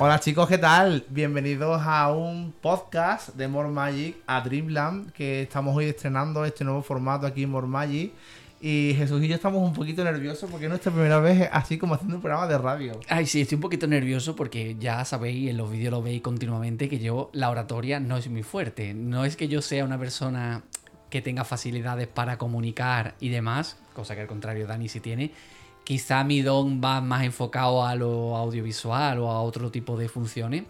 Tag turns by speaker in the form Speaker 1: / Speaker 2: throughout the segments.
Speaker 1: Hola chicos, ¿qué tal? Bienvenidos a un podcast de More Magic a Dreamland, que estamos hoy estrenando este nuevo formato aquí en More Magic. Y Jesús y yo estamos un poquito nerviosos porque es nuestra primera vez así como haciendo un programa de radio.
Speaker 2: Ay, sí, estoy un poquito nervioso porque ya sabéis, en los vídeos lo veis continuamente, que yo la oratoria no es muy fuerte. No es que yo sea una persona que tenga facilidades para comunicar y demás, cosa que al contrario Dani sí tiene. Quizá mi don va más enfocado a lo audiovisual o a otro tipo de funciones.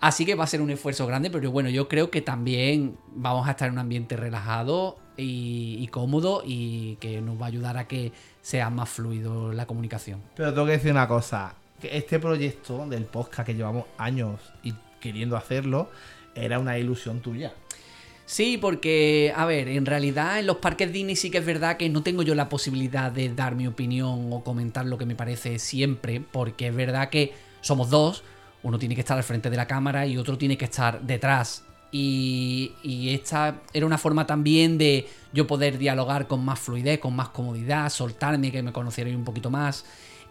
Speaker 2: Así que va a ser un esfuerzo grande, pero bueno, yo creo que también vamos a estar en un ambiente relajado y, cómodo y que nos va a ayudar a que sea más fluido la comunicación.
Speaker 1: Pero tengo que decir una cosa, que este proyecto del podcast que llevamos años y queriendo hacerlo, era una ilusión tuya.
Speaker 2: Sí, porque, a ver, en realidad en los parques Disney sí que es verdad que no tengo yo la posibilidad de dar mi opinión o comentar lo que me parece siempre, porque es verdad que somos dos, uno tiene que estar al frente de la cámara y otro tiene que estar detrás. Y, esta era una forma también de yo poder dialogar con más fluidez, con más comodidad, soltarme, que me conocierais un poquito más.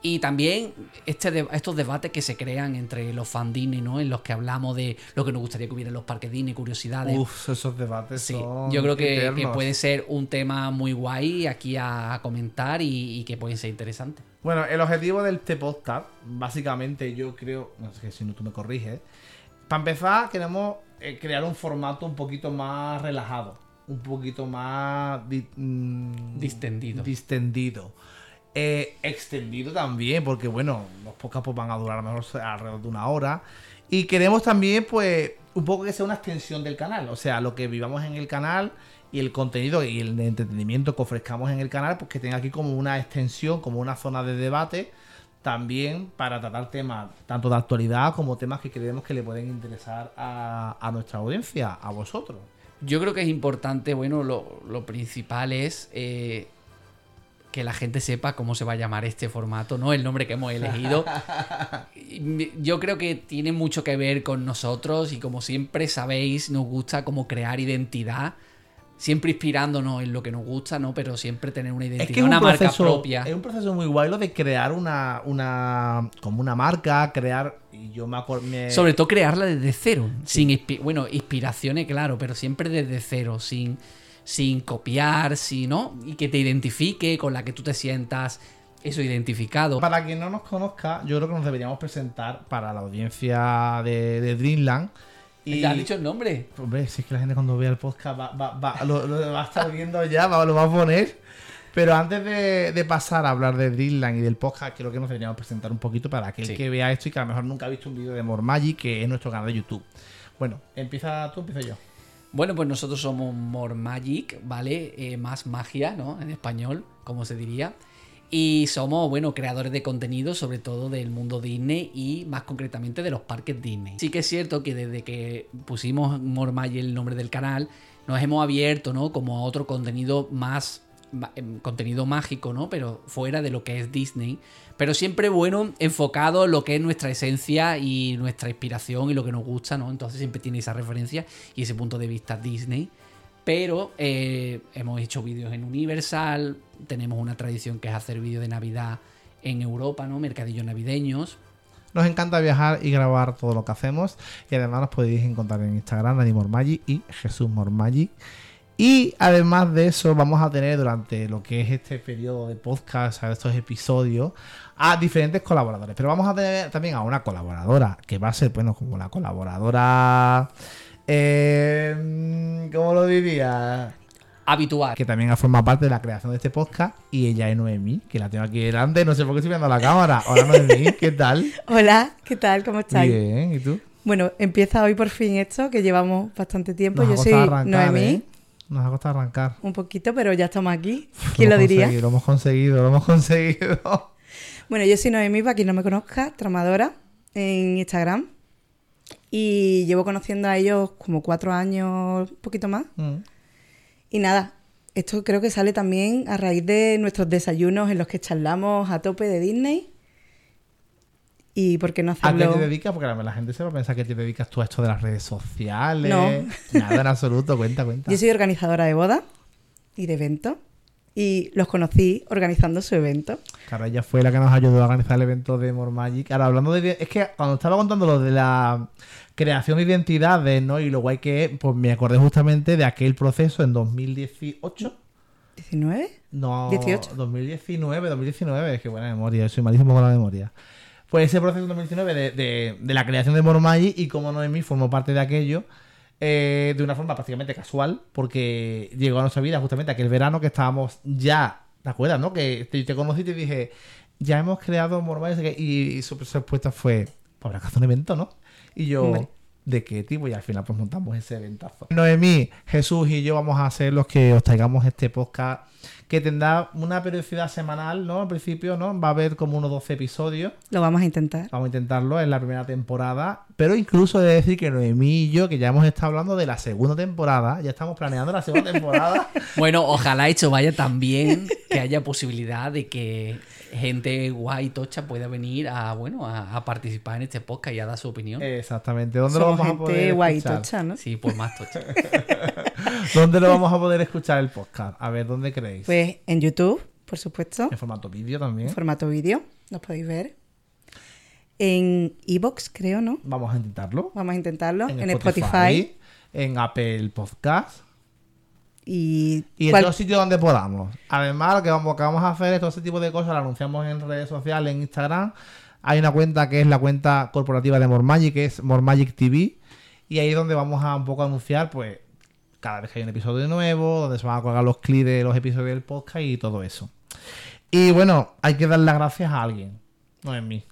Speaker 2: Y también este de- estos debates que se crean entre los fan Disney, ¿no? En los que hablamos de lo que nos gustaría que hubiera en los parques Disney, curiosidades.
Speaker 1: Uf, esos debates
Speaker 2: Sí,
Speaker 1: son
Speaker 2: yo creo que, puede ser un tema muy guay aquí a, a comentar y, y que puede ser interesante.
Speaker 1: Bueno, el objetivo de este podcast, básicamente yo creo, no sé si no tú me corriges, para empezar queremos eh, crear un formato un poquito más relajado, un poquito más di- mm,
Speaker 2: Distendido.
Speaker 1: distendido. Eh, extendido también, porque bueno, los podcasts pues, van a durar a lo mejor alrededor de una hora. Y queremos también, pues, un poco que sea una extensión del canal. O sea, lo que vivamos en el canal y el contenido y el entretenimiento que ofrezcamos en el canal, pues que tenga aquí como una extensión, como una zona de debate, también para tratar temas tanto de actualidad como temas que creemos que le pueden interesar a, nuestra audiencia, a vosotros.
Speaker 2: Yo creo que es importante, bueno, lo, lo principal es eh, que la gente sepa cómo se va a llamar este formato, ¿no? El nombre que hemos elegido. Yo creo que tiene mucho que ver con nosotros y como siempre sabéis, nos gusta como crear identidad. Siempre inspirándonos en lo que nos gusta, ¿no? Pero siempre tener una identidad,
Speaker 1: Es que es
Speaker 2: una
Speaker 1: un,
Speaker 2: marca
Speaker 1: proceso,
Speaker 2: propia.
Speaker 1: es un proceso muy guay lo de crear una, una como una marca, crear y yo me acuerdo
Speaker 2: Sobre todo crearla desde cero. Sin inspi- bueno, inspiraciones, claro, pero siempre desde cero, sin, sin copiar, sin, ¿no? Y que te identifique, con la que tú te sientas eso identificado.
Speaker 1: Para quien no nos conozca, yo creo que nos deberíamos presentar para la audiencia de, de Dreamland. Y,
Speaker 2: ¿Ya has dicho el nombre?
Speaker 1: Hombre, si es que la gente cuando vea el podcast va, va- va- lo, lo va a estar viendo ya, va- lo va a poner. Pero antes de, de pasar a hablar de Dreamland y del podcast, creo que nos deberíamos presentar un poquito para aquel
Speaker 2: Sí.
Speaker 1: que vea esto y que a lo mejor nunca ha visto un vídeo de More Magic, que es nuestro canal de YouTube. Bueno, empieza tú, empiezo yo.
Speaker 2: Bueno, pues nosotros somos More Magic, ¿vale? Eh, más magia, ¿no? En español, como se diría. Y somos, bueno, creadores de contenido, sobre todo del mundo Disney y más concretamente de los parques Disney. Sí que es cierto que desde que pusimos More Magic el nombre del canal, nos hemos abierto, ¿no? Como a otro contenido más em, contenido mágico, ¿no? Pero fuera de lo que es Disney. Pero siempre, bueno, enfocado en lo que es nuestra esencia y nuestra inspiración y lo que nos gusta, ¿no? Entonces siempre tiene esa referencia y ese punto de vista Disney. Pero eh, hemos hecho vídeos en Universal, tenemos una tradición que es hacer vídeos de Navidad en Europa, ¿no? Mercadillos navideños.
Speaker 1: Nos encanta viajar y grabar todo lo que hacemos. Y además nos podéis encontrar en Instagram, Dani Mormagic y Jesús Mormagic. Y además de eso, vamos a tener durante lo que es este periodo de podcast, a estos episodios, a diferentes colaboradores. Pero vamos a tener también a una colaboradora, que va a ser, bueno, como la colaboradora. Eh, ¿Cómo lo diría?
Speaker 2: Habitual.
Speaker 1: que también ha formado parte de la creación de este podcast. Y ella es Noemí, que la tengo aquí delante. No sé por qué estoy viendo la cámara. Hola Noemí, ¿qué tal?
Speaker 3: Hola, ¿qué tal? ¿Cómo estáis?
Speaker 1: Bien, ¿y tú?
Speaker 3: Bueno, empieza hoy por fin esto, que llevamos bastante tiempo.
Speaker 1: Nos
Speaker 3: Yo soy
Speaker 1: arrancar,
Speaker 3: Noemí,
Speaker 1: ¿eh? Nos ha costado arrancar.
Speaker 3: un poquito, pero ya estamos aquí.
Speaker 1: Lo
Speaker 3: ¿Quién lo
Speaker 1: hemos
Speaker 3: diría?
Speaker 1: Lo hemos conseguido, lo hemos conseguido.
Speaker 3: Bueno, yo soy Noemí, para quien no me conozca, tramadora en Instagram. Y llevo conociendo a ellos como cuatro años, un poquito más.
Speaker 1: Mm.
Speaker 3: Y nada, esto creo que sale también a raíz de nuestros desayunos en los que charlamos a tope de Disney. ¿Y por qué no
Speaker 1: ¿A qué
Speaker 3: hacerlo?
Speaker 1: te dedicas? Porque la gente se va a pensar que te dedicas tú a esto de las redes sociales.
Speaker 3: No.
Speaker 1: Nada en absoluto, cuenta, cuenta.
Speaker 3: Yo soy organizadora de bodas y de eventos. y los conocí organizando su evento.
Speaker 1: Claro, ella fue la que nos ayudó a organizar el evento de More Magic. Ahora, hablando de... Es que cuando estaba contando lo de la creación de identidades, ¿no? Y lo guay que es, pues me acordé justamente de aquel proceso en 2018.
Speaker 3: ¿19?
Speaker 1: No,
Speaker 3: 18.
Speaker 1: 2019, 2019, qué buena memoria, soy malísimo con la memoria. Pues ese proceso en 2019 de, de, la creación de Mormagi y cómo Noemí formó parte de aquello eh, de una forma prácticamente casual, porque llegó a nuestra vida justamente aquel verano que estábamos ya, ¿te acuerdas, no? Que te, te conocí y te dije, ya hemos creado Mormagi y, y su respuesta fue, pues habrá que hacer un evento, ¿no? Y yo. ¿De qué tipo? Y al final pues montamos ese eventazo. Noemí, Jesús y yo vamos a ser los que os traigamos este podcast que tendrá una periodicidad semanal, ¿no? Al principio, ¿no? Va a haber como unos 12 episodios.
Speaker 3: Lo vamos a intentar.
Speaker 1: Vamos a intentarlo en la primera temporada. Pero incluso he de decir que Noemí y yo, que ya hemos estado hablando de la segunda temporada, ya estamos planeando la segunda temporada.
Speaker 2: Bueno, ojalá hecho vaya tan bien que haya posibilidad de que gente guay tocha pueda venir a bueno a, a participar en este podcast y a dar su opinión.
Speaker 1: Exactamente. ¿Dónde lo vamos a poder
Speaker 3: guay
Speaker 1: escuchar?
Speaker 3: tocha, ¿no?
Speaker 2: Sí, pues más tocha.
Speaker 1: ¿Dónde lo vamos a poder escuchar el podcast? A ver, ¿dónde creéis?
Speaker 3: Pues en YouTube, por supuesto,
Speaker 1: en formato vídeo también.
Speaker 3: en formato vídeo, los podéis ver. En Evox, creo, ¿no?
Speaker 1: Vamos a intentarlo.
Speaker 3: Vamos a intentarlo. En, Spotify.
Speaker 1: en Apple Podcast
Speaker 3: Y,
Speaker 1: y en todos sitios donde podamos. Además, lo que vamos, que vamos a hacer es todo ese tipo de cosas, lo anunciamos en redes sociales, en Instagram. Hay una cuenta que es la cuenta corporativa de Mormagic, que es Mormagic TV. Y ahí es donde vamos a un poco anunciar, pues, cada vez que hay un episodio nuevo, donde se van a colgar los clips de los episodios del podcast y todo eso. Y bueno, hay que dar las gracias a alguien. No es mí.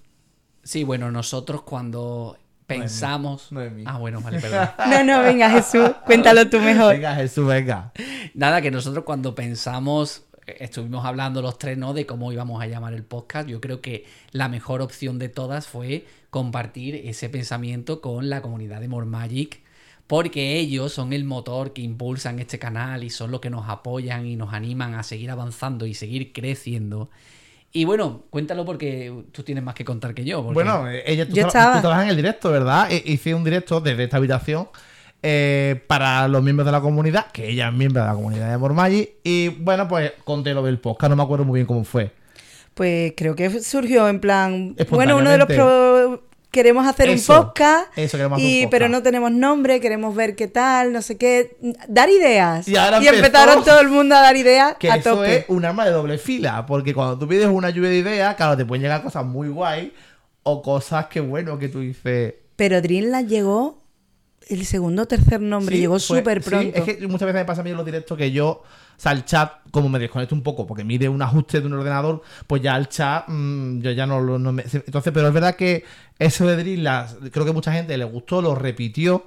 Speaker 2: Sí, bueno, nosotros cuando pensamos.
Speaker 1: No es mí.
Speaker 2: Ah, bueno, vale, perdón.
Speaker 3: No, no, venga, Jesús, cuéntalo tú mejor.
Speaker 1: Venga, Jesús, venga.
Speaker 2: Nada, que nosotros cuando pensamos, eh, estuvimos hablando los tres, ¿no? De cómo íbamos a llamar el podcast. Yo creo que la mejor opción de todas fue compartir ese pensamiento con la comunidad de More Magic. Porque ellos son el motor que impulsan este canal y son los que nos apoyan y nos animan a seguir avanzando y seguir creciendo. Y bueno, cuéntalo porque tú tienes más que contar que yo. porque-
Speaker 1: Bueno, eh, ella, tú,
Speaker 3: Yo estaba.
Speaker 1: tú trabajas en el directo, ¿verdad? E- Hice un directo desde esta habitación eh, para los miembros de la comunidad, que ella es miembro de la comunidad de Mormagi. Y bueno, pues conté lo del podcast, no me acuerdo muy bien cómo fue.
Speaker 3: Pues creo que surgió en plan. Bueno, uno de los. Pro- Queremos hacer
Speaker 1: Eso,
Speaker 3: un podcast.
Speaker 1: eso, queremos hacer
Speaker 3: y,
Speaker 1: un podcast.
Speaker 3: Pero no tenemos nombre, queremos ver qué tal, no sé qué. Dar ideas.
Speaker 1: Y ahora
Speaker 3: empezaron todo el mundo a dar ideas
Speaker 1: Que
Speaker 3: a
Speaker 1: eso
Speaker 3: tope.
Speaker 1: es un arma de doble fila, porque cuando tú pides una lluvia de ideas, claro, te pueden llegar cosas muy guay o cosas que, bueno, que tú dices...
Speaker 3: Pero Dreamland llegó. El segundo o tercer nombre
Speaker 1: Sí,
Speaker 3: llegó súper
Speaker 1: sí,
Speaker 3: pronto.
Speaker 1: es que muchas veces me pasa a mí en los directos que yo, o sea, el chat, como me desconecto un poco, porque mide un ajuste de un ordenador, pues ya el chat, mm, yo ya no lo. no me- entonces, pero es verdad que eso de Dreamland, creo que mucha gente le gustó, lo repitió.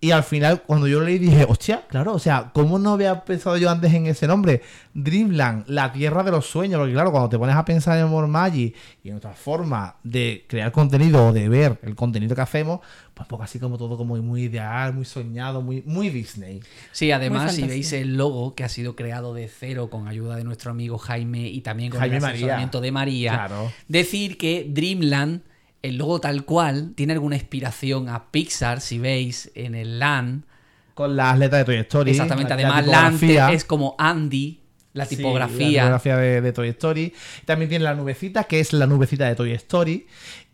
Speaker 1: Y al final, cuando yo lo leí, dije, hostia, claro, o sea, ¿cómo no había pensado yo antes en ese nombre? Dreamland, la tierra de los sueños. Porque claro, cuando te pones a pensar en Mormagi y en otra forma de crear contenido o de ver el contenido que hacemos, pues poco así como todo como muy ideal, muy soñado, muy, muy Disney.
Speaker 2: Sí, además, si veis el logo que ha sido creado de cero con ayuda de nuestro amigo Jaime y también con
Speaker 1: Jaime
Speaker 2: el
Speaker 1: María.
Speaker 2: asesoramiento de María,
Speaker 1: Claro.
Speaker 2: decir que Dreamland, el logo tal cual, tiene alguna inspiración a Pixar, si veis en el LAN.
Speaker 1: Con las letras de Toy Story.
Speaker 2: Exactamente, además LAN es como Andy, la
Speaker 1: Sí,
Speaker 2: tipografía.
Speaker 1: la tipografía de, de Toy Story. También tiene la nubecita, que es la nubecita de Toy Story.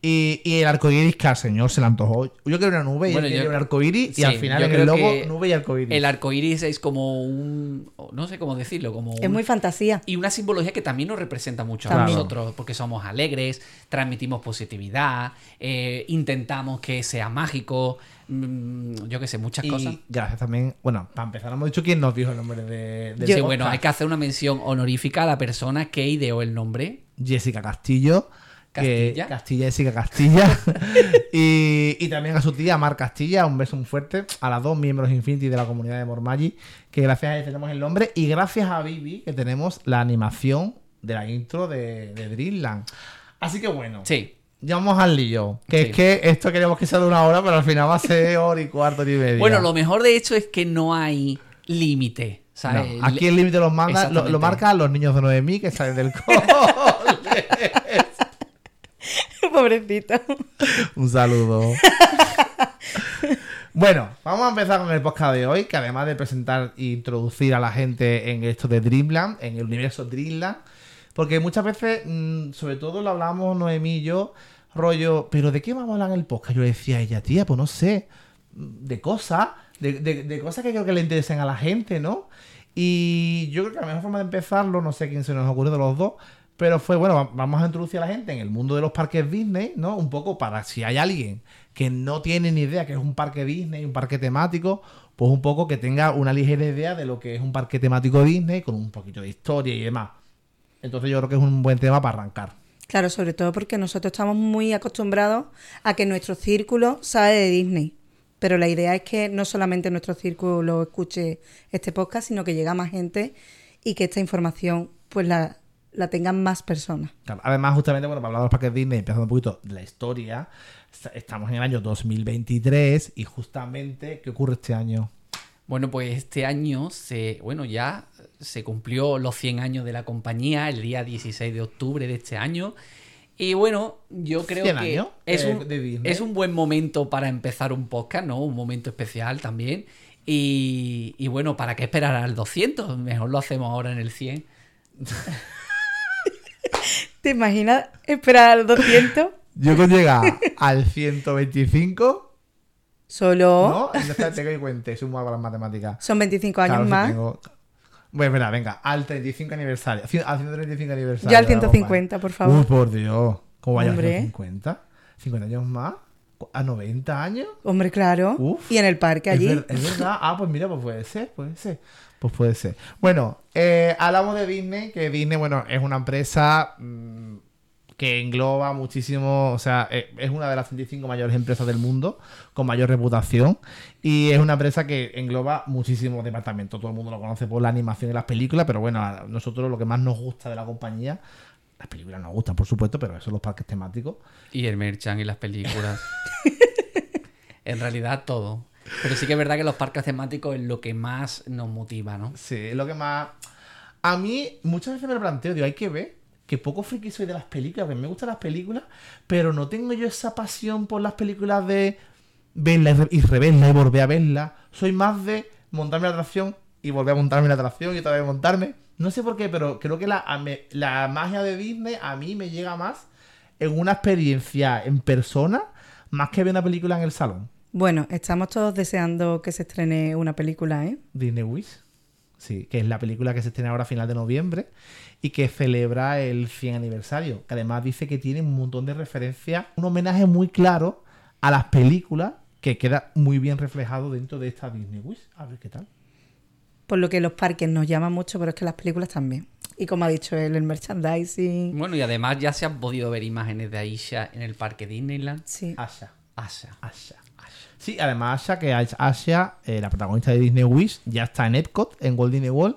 Speaker 1: Y, y el arcoiris que al señor se le antojó. Yo quiero una nube y
Speaker 2: Bueno,
Speaker 1: él
Speaker 2: yo-
Speaker 1: quería un arcoiris. Y
Speaker 2: Sí,
Speaker 1: al final en el logo, nube y arcoiris.
Speaker 2: El arco iris es como un. No sé cómo decirlo, como
Speaker 3: Es
Speaker 2: un-
Speaker 3: muy fantasía.
Speaker 2: Y una simbología que también nos representa mucho a nosotros, porque somos alegres, transmitimos positividad, eh, intentamos que sea mágico, mm, yo qué sé, muchas
Speaker 1: Y
Speaker 2: cosas.
Speaker 1: gracias también. Bueno, para empezar, hemos dicho quién nos dijo el nombre de, del
Speaker 2: Sí,
Speaker 1: podcast.
Speaker 2: bueno, hay que hacer una mención honorífica a la persona que ideó el nombre.
Speaker 1: Jessica Castillo. Que-
Speaker 2: Castilla.
Speaker 1: Castilla, Jessica Castilla. y, y también a su tía, Mar Castilla. Un beso muy fuerte. A las dos miembros Infinity de la comunidad de Mormagi. Que gracias a ellos tenemos el nombre. Y gracias a Vivi, que tenemos la animación de la intro de, de Dreamland. Así que bueno.
Speaker 2: Sí,
Speaker 1: Ya vamos al lío. Que
Speaker 2: Sí.
Speaker 1: es que esto queríamos que sea de una hora, pero al final va a ser hora y cuarto y media.
Speaker 2: Bueno, lo mejor de hecho es que no hay límite.
Speaker 1: Aquí el límite los manda, lo, lo marcan los niños de Noemí que salen del cole.
Speaker 3: Pobrecito.
Speaker 1: Un saludo. Bueno, vamos a empezar con el podcast de hoy, que además de presentar e introducir a la gente en esto de Dreamland, en el universo Dreamland, porque muchas veces, mm, sobre todo lo hablamos Noemí y yo, rollo, ¿pero de qué vamos a hablar en el podcast? Yo le decía a ella, tía, pues no sé, de cosas, de, de- de cosas que creo que le interesen a la gente, ¿no? Y yo creo que la mejor forma de empezarlo, no sé quién se nos ocurrió de los dos, pero fue, bueno, va- vamos a introducir a la gente en el mundo de los parques Disney, ¿no? Un poco para si hay alguien que no tiene ni idea que es un parque Disney, un parque temático, pues un poco que tenga una ligera idea de lo que es un parque temático Disney, con un poquito de historia y demás. Entonces yo creo que es un buen tema para arrancar.
Speaker 3: Claro, sobre todo porque nosotros estamos muy acostumbrados a que nuestro círculo sabe de Disney. Pero la idea es que no solamente nuestro círculo escuche este podcast, sino que llegue a más gente y que esta información pues la, la tengan más personas.
Speaker 1: Además, justamente, bueno, para hablar de los parques Disney, empezando un poquito de la historia, est- estamos en el año 2023 y justamente, ¿qué ocurre este año?
Speaker 2: Bueno, pues este año se, bueno, ya se cumplió los 100 años de la compañía el día 16 de octubre de este año. Y bueno, yo creo
Speaker 1: 100
Speaker 2: que
Speaker 1: años,
Speaker 2: es,
Speaker 1: eh,
Speaker 2: un,
Speaker 1: de
Speaker 2: es un buen momento para empezar un podcast, ¿no? Un momento especial también. Y, y bueno, ¿para qué esperar al 200? Mejor lo hacemos ahora en el 100.
Speaker 3: ¿Te imaginas esperar al 200?
Speaker 1: Yo con llegar al 125,
Speaker 3: Solo
Speaker 1: ¿no? Entonces tengo que cuente, sumo algo a las matemáticas.
Speaker 3: son 25 años
Speaker 1: Claro, si
Speaker 3: más.
Speaker 1: tengo- Bueno, espera, venga, al 35 aniversario. Al 135 aniversario.
Speaker 3: Yo al
Speaker 1: de la
Speaker 3: 150, por favor.
Speaker 1: Uy, por Dios. ¿Cómo vaya al
Speaker 3: Hombre.
Speaker 1: 150? ¿50 años más? ¿A 90 años?
Speaker 3: Hombre, claro.
Speaker 1: Uf.
Speaker 3: y en el parque
Speaker 1: Es
Speaker 3: allí.
Speaker 1: ver- Es, verdad. Ah, pues mira, pues puede ser, puede ser. Pues puede ser. Bueno, eh, hablamos de Disney, que Disney, bueno, es una empresa mm, que engloba muchísimo, o sea, eh, es una de las 35 mayores empresas del mundo, con mayor reputación, y es una empresa que engloba muchísimos departamentos. Todo el mundo lo conoce por la animación y las películas, pero bueno, a nosotros lo que más nos gusta de la compañía, las películas nos gustan, por supuesto, pero eso son los parques temáticos.
Speaker 2: Y el merchan y las películas. en realidad todo. Pero sí que es verdad que los parques temáticos es lo que más nos motiva, ¿no?
Speaker 1: Sí, es lo que más. A mí, muchas veces me lo planteo, digo, hay que ver que poco friki soy de las películas, que me gustan las películas, pero no tengo yo esa pasión por las películas de verla y re- y reverla y volver a verla. Soy más de montarme la atracción y volver a montarme la atracción y otra vez montarme. No sé por qué, pero creo que la, la magia de Disney a mí me llega más en una experiencia en persona más que ver una película en el salón.
Speaker 3: Bueno, estamos todos deseando que se estrene una película, ¿eh?
Speaker 1: Disney Wish. Sí, que es la película que se estrena ahora a final de noviembre y que celebra el 100 aniversario. Que además dice que tiene un montón de referencias, un homenaje muy claro a las películas que queda muy bien reflejado dentro de esta Disney Wish. A ver qué tal.
Speaker 3: Por lo que los parques nos llaman mucho, pero es que las películas también. Y como ha dicho él, el merchandising.
Speaker 2: Bueno, y además ya se han podido ver imágenes de Aisha en el parque Disneyland.
Speaker 3: Sí.
Speaker 1: Asha.
Speaker 2: Asha.
Speaker 1: Asha. Sí, además Asha, que es Asha, eh, la protagonista de Disney Wish, ya está en Epcot, en Walt Disney World.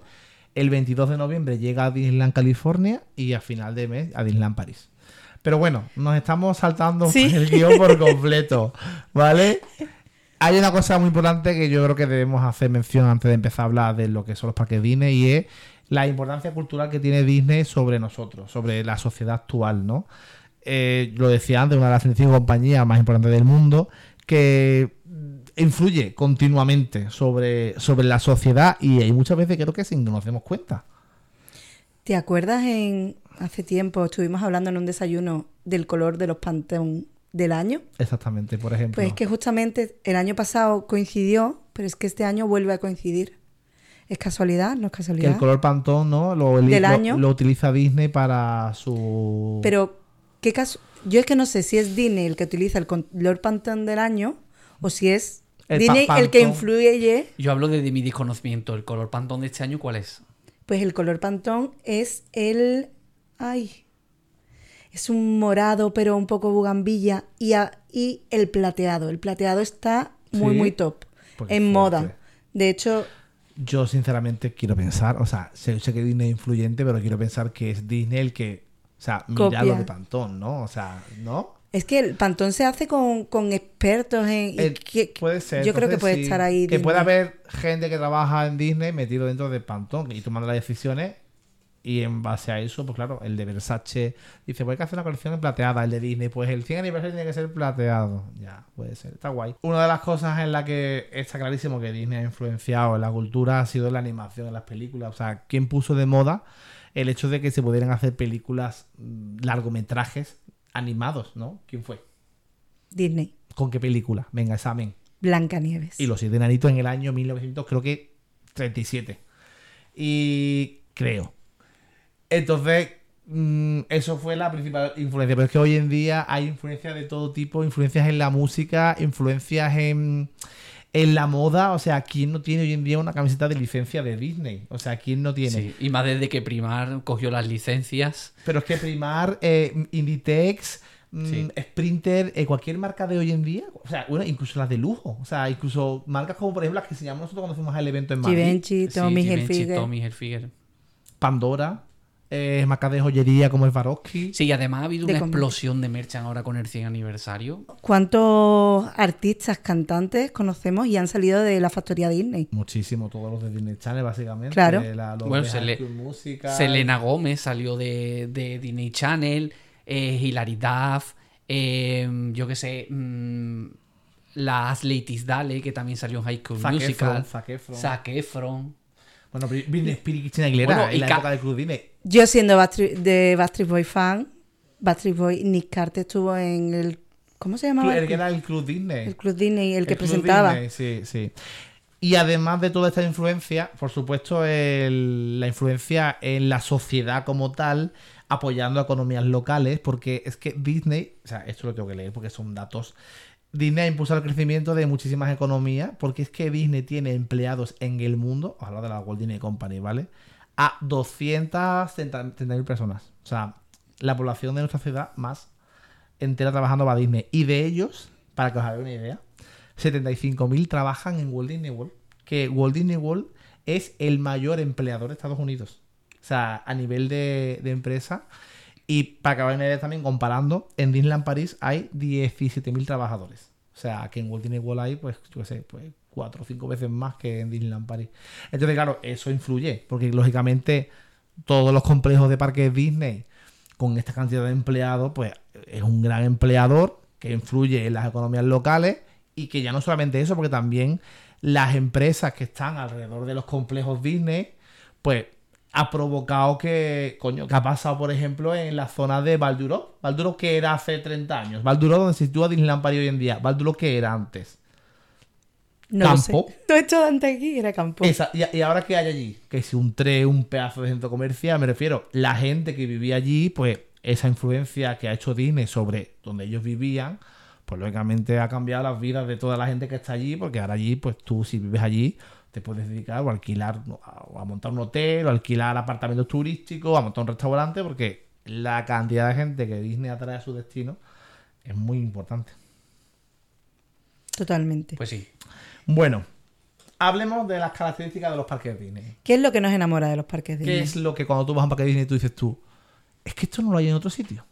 Speaker 1: El 22 de noviembre llega a Disneyland California y a final de mes a Disneyland París. Pero bueno, nos estamos saltando
Speaker 3: Sí.
Speaker 1: el guion por completo, ¿vale? Hay una cosa muy importante que yo creo que debemos hacer mención antes de empezar a hablar de lo que son los parques Disney y es la importancia cultural que tiene Disney sobre nosotros, sobre la sociedad actual, ¿no? Eh, lo decía antes, una de las 35 compañías más importantes del mundo, que influye continuamente sobre, sobre la sociedad y hay muchas veces creo que sin que nos demos cuenta.
Speaker 3: ¿Te acuerdas en hace tiempo estuvimos hablando en un desayuno del color de los Pantone del año?
Speaker 1: Exactamente, por ejemplo.
Speaker 3: Pues es que justamente el año pasado coincidió, pero es que este año vuelve a coincidir. ¿Es casualidad? ¿No es
Speaker 1: que
Speaker 3: casualidad?
Speaker 1: el color Pantone, ¿no? Lo,
Speaker 3: Del
Speaker 1: lo-
Speaker 3: año.
Speaker 1: lo utiliza Disney para su...
Speaker 3: Pero, ¿qué caso? Yo es que no sé si es Disney el que utiliza el color Pantone del año o si es
Speaker 1: El
Speaker 3: Disney
Speaker 1: pa-
Speaker 3: el que
Speaker 1: Pantone.
Speaker 3: influye.
Speaker 2: Yo hablo de, de mi desconocimiento. ¿El color pantón de este año cuál es?
Speaker 3: Pues el color Pantone es el. Ay. Es un morado, pero un poco bugambilla. Y, a- y el plateado. El plateado está muy,
Speaker 1: Sí.
Speaker 3: muy top.
Speaker 1: Pues
Speaker 3: en moda. De hecho,
Speaker 1: Yo sinceramente quiero pensar, o sea, sé, sé que Disney es influyente, pero quiero pensar que es Disney el que, o sea, mira lo de Pantone, ¿no? O sea, ¿no?
Speaker 3: es que el Pantone se hace con, con expertos en. y
Speaker 1: Eh,
Speaker 3: que-
Speaker 1: puede ser.
Speaker 3: Yo creo que puede
Speaker 1: sí,
Speaker 3: estar ahí.
Speaker 1: Que
Speaker 3: Disney.
Speaker 1: puede haber gente que trabaja en Disney metido dentro de Pantone y tomando las decisiones Y en base a eso, pues claro, el de Versace dice, pues hay que hacer una colección en plateada. El de Disney, pues el 100 aniversario tiene que ser plateado. Ya, puede ser, está guay. Una de las cosas en la que está clarísimo que Disney ha influenciado en la cultura ha sido la animación en las películas. O sea, ¿quién puso de moda el hecho de que se pudieran hacer películas, mm, largometrajes animados, ¿no? ¿Quién fue?
Speaker 3: Disney.
Speaker 1: ¿Con qué película? Venga, examen.
Speaker 3: Blancanieves.
Speaker 1: Y los siete enanitos en el año 1900, creo que 37. Y creo. Entonces, mm, eso fue la principal influencia. Pero es que hoy en día hay influencias de todo tipo, influencias en la música, influencias en, en la moda. O sea, ¿quién no tiene hoy en día una camiseta de licencia de Disney? O sea, ¿quién no tiene?
Speaker 2: Sí, y más desde que Primar cogió las licencias.
Speaker 1: Pero es que Primar, eh, Inditex, mm,
Speaker 2: Sí.
Speaker 1: Sprinter, eh, cualquier marca de hoy en día, o sea, bueno, incluso las de lujo, o sea, incluso marcas como por ejemplo las que enseñamos nosotros cuando fuimos al evento en Madrid,
Speaker 3: Givenchy, Tommy
Speaker 2: Sí, Givenchy,
Speaker 3: Hilfiger.
Speaker 2: Tommy Hilfiger.
Speaker 1: Pandora, eh, marcas de joyería como el Swarovski.
Speaker 2: Sí, y además ha habido
Speaker 3: De
Speaker 2: una
Speaker 3: comer.
Speaker 2: explosión de merchan ahora con el 100 aniversario.
Speaker 3: ¿Cuántos artistas, cantantes conocemos y han salido de la factoría Disney?
Speaker 1: Muchísimo, todos los de Disney Channel, básicamente.
Speaker 3: Claro.
Speaker 1: eh, la- los
Speaker 2: Bueno,
Speaker 1: de
Speaker 2: se
Speaker 1: High
Speaker 2: le-
Speaker 1: School Musical.
Speaker 2: Selena Gómez salió de, de Disney Channel, eh, Hilary Duff, eh, yo qué sé, mm, la Ashley Tisdale, que también salió en High School
Speaker 1: Zac
Speaker 2: Musical.
Speaker 1: Efron, Zac Efron.
Speaker 2: Zac Efron.
Speaker 1: Bueno, Bri- Britney Spears y Christina Aguilera
Speaker 2: Bueno, y
Speaker 1: en la
Speaker 2: ca-
Speaker 1: época del Club Disney.
Speaker 3: Yo siendo Backstreet- de Backstreet Boy fan, Backstreet Boy, Nick Carter estuvo en el... ¿Cómo se llamaba?
Speaker 1: El que era el Club Disney.
Speaker 3: El Club Disney, el que
Speaker 1: Club
Speaker 3: presentaba.
Speaker 1: Disney, sí, sí. Y además de toda esta influencia, por supuesto, el- la influencia en la sociedad como tal, apoyando a economías locales, porque es que Disney, o sea, esto lo tengo que leer porque son datos. Disney ha impulsado el crecimiento de muchísimas economías, porque es que Disney tiene empleados en el mundo, ojalá de la Walt Disney Company, ¿vale? A 230.000 personas. O sea, la población de nuestra ciudad más entera trabajando para Disney. Y de ellos, para que os hagáis una idea, 75.000 trabajan en Walt Disney World. Que Walt Disney World es el mayor empleador de Estados Unidos. O sea, a nivel de, de empresa. Y para una idea también, comparando, en Disneyland París hay 17.000 trabajadores. O sea, que en Walt Disney World hay, pues, yo qué sé, pues cuatro o cinco veces más que en Disneyland París. Entonces, claro, eso influye, porque lógicamente todos los complejos de parques Disney con esta cantidad de empleados, pues es un gran empleador que influye en las economías locales y que ya no solamente eso, porque también las empresas que están alrededor de los complejos Disney, pues ha provocado que, coño, que ha pasado, por ejemplo, en la zona de Valduró. Valduró que era hace 30 años. Valduró donde se sitúa Disneyland Paris hoy en día. Valduró que era antes.
Speaker 3: No lo sé.
Speaker 1: Campo.
Speaker 3: Todo esto de antes aquí era campo.
Speaker 1: Esa- y, y ahora que hay allí, que si un tren, un pedazo de centro comercial, me refiero, la gente que vivía allí, pues esa influencia que ha hecho Disney sobre donde ellos vivían, pues lógicamente ha cambiado las vidas de toda la gente que está allí, porque ahora allí, pues tú si vives allí, te puedes dedicar o alquilar, o a montar un hotel, o alquilar apartamentos turísticos, o a montar un restaurante, porque la cantidad de gente que Disney atrae a su destino es muy importante.
Speaker 3: Totalmente.
Speaker 2: Pues sí.
Speaker 1: Bueno, hablemos de las características de los parques Disney.
Speaker 3: ¿Qué es lo que nos enamora de los parques Disney?
Speaker 1: ¿Qué es lo que cuando tú vas a un parque Disney tú dices tú? Es que esto no lo hay en otro sitio.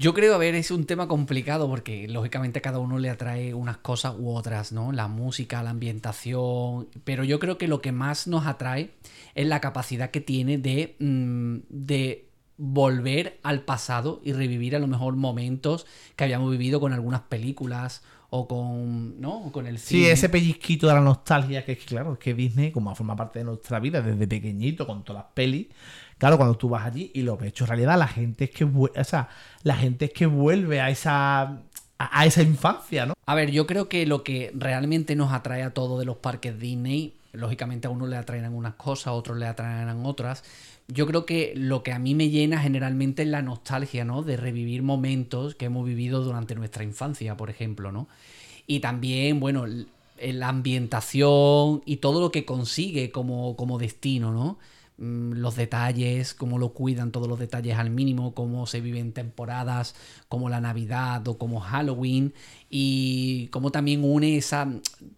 Speaker 2: Yo creo, a ver, es un tema complicado porque lógicamente a cada uno le atrae unas cosas u otras, ¿no? La música, la ambientación, pero yo creo que lo que más nos atrae es la capacidad que tiene de, mm, de volver al pasado y revivir a lo mejor momentos que habíamos vivido con algunas películas o con, ¿no? O con el
Speaker 1: Sí,
Speaker 2: cine.
Speaker 1: ese pellizquito de la nostalgia, que es que, claro, es que Disney, como forma parte de nuestra vida desde pequeñito, con todas las pelis, claro, cuando tú vas allí y lo ves hecho realidad, la gente es que, o sea, la gente es que vuelve a esa, a, esa infancia, ¿no?
Speaker 2: A ver, yo creo que lo que realmente nos atrae a todos de los parques Disney, lógicamente a uno le atraerán unas cosas, a otros le atraerán otras. Yo creo que lo que a mí me llena generalmente es la nostalgia, ¿no? De revivir momentos que hemos vivido durante nuestra infancia, por ejemplo, ¿no? Y también, bueno, la ambientación y todo lo que consigue como, como destino, ¿no? Mm, Los detalles, cómo lo cuidan todos los detalles al mínimo, cómo se viven temporadas como la Navidad o como Halloween y cómo también une esa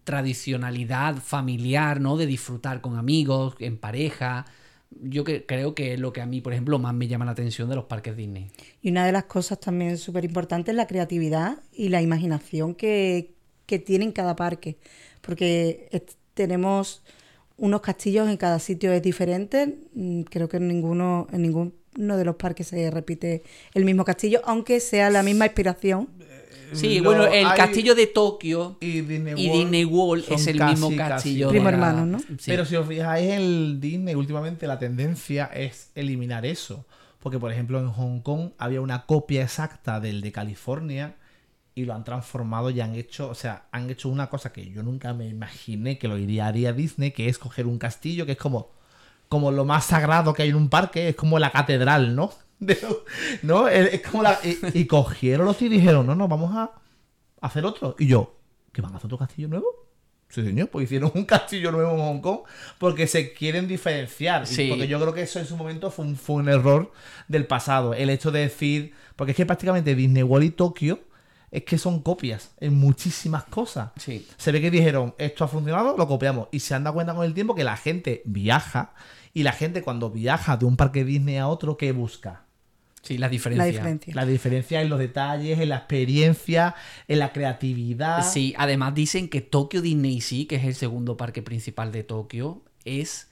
Speaker 2: tradicionalidad familiar, ¿no? De disfrutar con amigos, en pareja. Yo que, creo que es lo que a mí, por ejemplo, más me llama la atención de los parques Disney.
Speaker 3: Y una de las cosas también súper importantes es la creatividad y la imaginación que, que tiene en cada parque. Porque tenemos unos castillos en cada sitio es diferente. Mm, Creo que en ninguno, en ninguno de los parques se repite el mismo castillo, aunque sea la misma inspiración.
Speaker 2: Sí,
Speaker 1: Lo-
Speaker 2: bueno, el
Speaker 1: hay-
Speaker 2: castillo de Tokio
Speaker 1: y Disney
Speaker 2: y
Speaker 1: World,
Speaker 2: Disney World
Speaker 1: son
Speaker 2: es el
Speaker 1: casi,
Speaker 2: mismo castillo.
Speaker 3: Primo hermano, ¿no?
Speaker 2: Sí.
Speaker 1: Pero si os fijáis en el Disney, últimamente la tendencia es eliminar eso. Porque, por ejemplo, en Hong Kong había una copia exacta del de California y lo han transformado y han hecho, o sea, han hecho una cosa que yo nunca me imaginé que lo iría haría Disney, que es coger un castillo que es como, como lo más sagrado que hay en un parque, es como la catedral, ¿no? De- ¿No? Es como la, y, y cogieron los y dijeron, no, no, vamos a hacer otro. Y yo, ¿que van a hacer otro castillo nuevo? Sí, señor, pues hicieron un castillo nuevo en Hong Kong porque se quieren diferenciar.
Speaker 2: Sí.
Speaker 1: Porque yo creo que eso en su momento fue un, fue un error del pasado. El hecho de decir, porque es que prácticamente Disney World y Tokio es que son copias en muchísimas cosas.
Speaker 2: Sí.
Speaker 1: Se ve que dijeron, esto ha funcionado, lo copiamos. Y se han dado cuenta con el tiempo que la gente viaja y la gente cuando viaja de un parque Disney a otro, ¿qué busca?
Speaker 2: Sí, la diferencia.
Speaker 3: La diferencia.
Speaker 1: La diferencia en los detalles, en la experiencia, en la creatividad.
Speaker 2: Sí, además dicen que Tokyo Disney Sea, que es el segundo parque principal de Tokio, es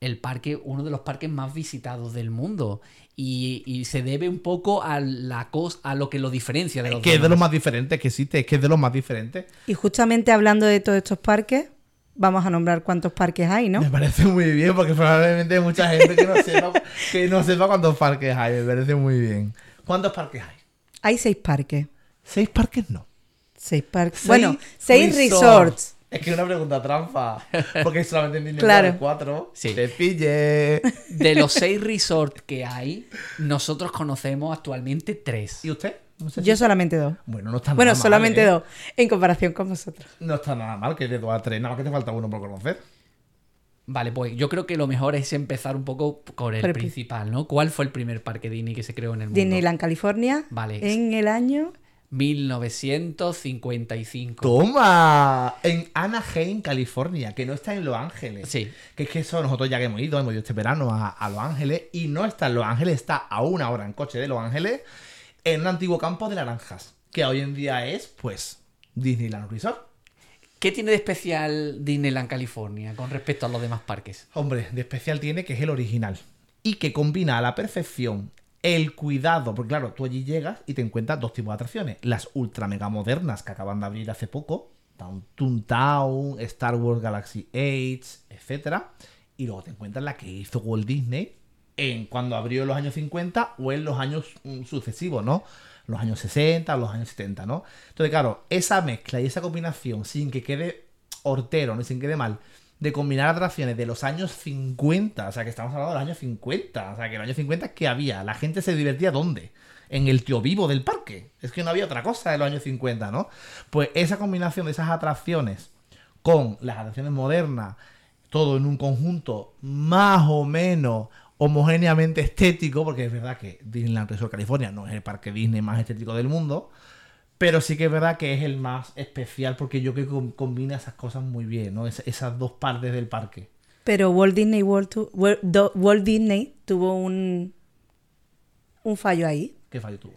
Speaker 2: el parque, uno de los parques más visitados del mundo. Y, y se debe un poco a la cos, a lo que lo diferencia de
Speaker 1: Es
Speaker 2: los
Speaker 1: que es de los más diferentes que existe, es que es de los más diferentes.
Speaker 3: Y justamente hablando de todos estos parques, vamos a nombrar cuántos parques hay, ¿no?
Speaker 1: Me parece muy bien, porque probablemente hay mucha gente que no sepa, que no sepa cuántos parques hay. Me parece muy bien. ¿Cuántos parques hay?
Speaker 3: Hay seis parques.
Speaker 1: ¿Seis parques no?
Speaker 3: Seis parques. Bueno, seis resorts.
Speaker 1: Es que es una pregunta trampa. Porque solamente en Disney
Speaker 3: Claro.
Speaker 1: World hay cuatro.
Speaker 2: Sí.
Speaker 1: Te pille.
Speaker 2: De los seis resorts que hay, nosotros conocemos actualmente tres.
Speaker 1: ¿Y usted? No sé
Speaker 3: Yo
Speaker 1: si-
Speaker 3: solamente dos.
Speaker 1: Bueno, no está
Speaker 3: Bueno,
Speaker 1: nada mal,
Speaker 3: solamente
Speaker 1: ¿eh?
Speaker 3: dos, en comparación con vosotros.
Speaker 1: No está nada mal que de dos a tres. Nada más que te falta uno por conocer.
Speaker 2: Vale, pues yo creo que lo mejor es empezar un poco con el
Speaker 3: Por el pri-
Speaker 2: principal, ¿no? ¿Cuál fue el primer parque Disney que se creó en el mundo?
Speaker 3: Disneyland, California.
Speaker 2: Vale.
Speaker 3: En el año.
Speaker 2: 1955.
Speaker 1: ¡Toma! En Anaheim, California, que no está en Los Ángeles.
Speaker 2: Sí.
Speaker 1: Que es que eso nosotros ya que hemos ido, hemos ido este verano a, a Los Ángeles y no está en Los Ángeles, está a una hora en coche de Los Ángeles, en un antiguo campo de naranjas, que hoy en día es, pues, Disneyland Resort.
Speaker 2: ¿Qué tiene de especial Disneyland California con respecto a los demás parques?
Speaker 1: Hombre, de especial tiene que es el original y que combina a la perfección el cuidado, porque claro, tú allí llegas y te encuentras dos tipos de atracciones, las ultra mega modernas que acaban de abrir hace poco, Toontown, Star Wars Galaxy Age, etcétera, y luego te encuentras la que hizo Walt Disney en cuando abrió en los años 50 o en los años mm, sucesivos, ¿no? Los años 60 o los años 70, ¿no? Entonces, claro, esa mezcla y esa combinación sin que quede hortero, ni sin que quede mal, de combinar atracciones de los años 50, o sea, que estamos hablando de los años 50, o sea, que en los años 50 ¿qué había? La gente se divertía ¿dónde? En el tío vivo del parque. Es que no había otra cosa en los años 50, ¿no? Pues esa combinación de esas atracciones con las atracciones modernas, todo en un conjunto más o menos homogéneamente estético, porque es verdad que Disneyland Resort California no es el parque Disney más estético del mundo, pero sí que es verdad que es el más especial porque yo creo que com- combina esas cosas muy bien, ¿no? Es- esas dos partes del parque.
Speaker 3: Pero Walt Disney, World tu- Walt, Disney tuvo un, un fallo ahí.
Speaker 1: ¿Qué fallo tuvo?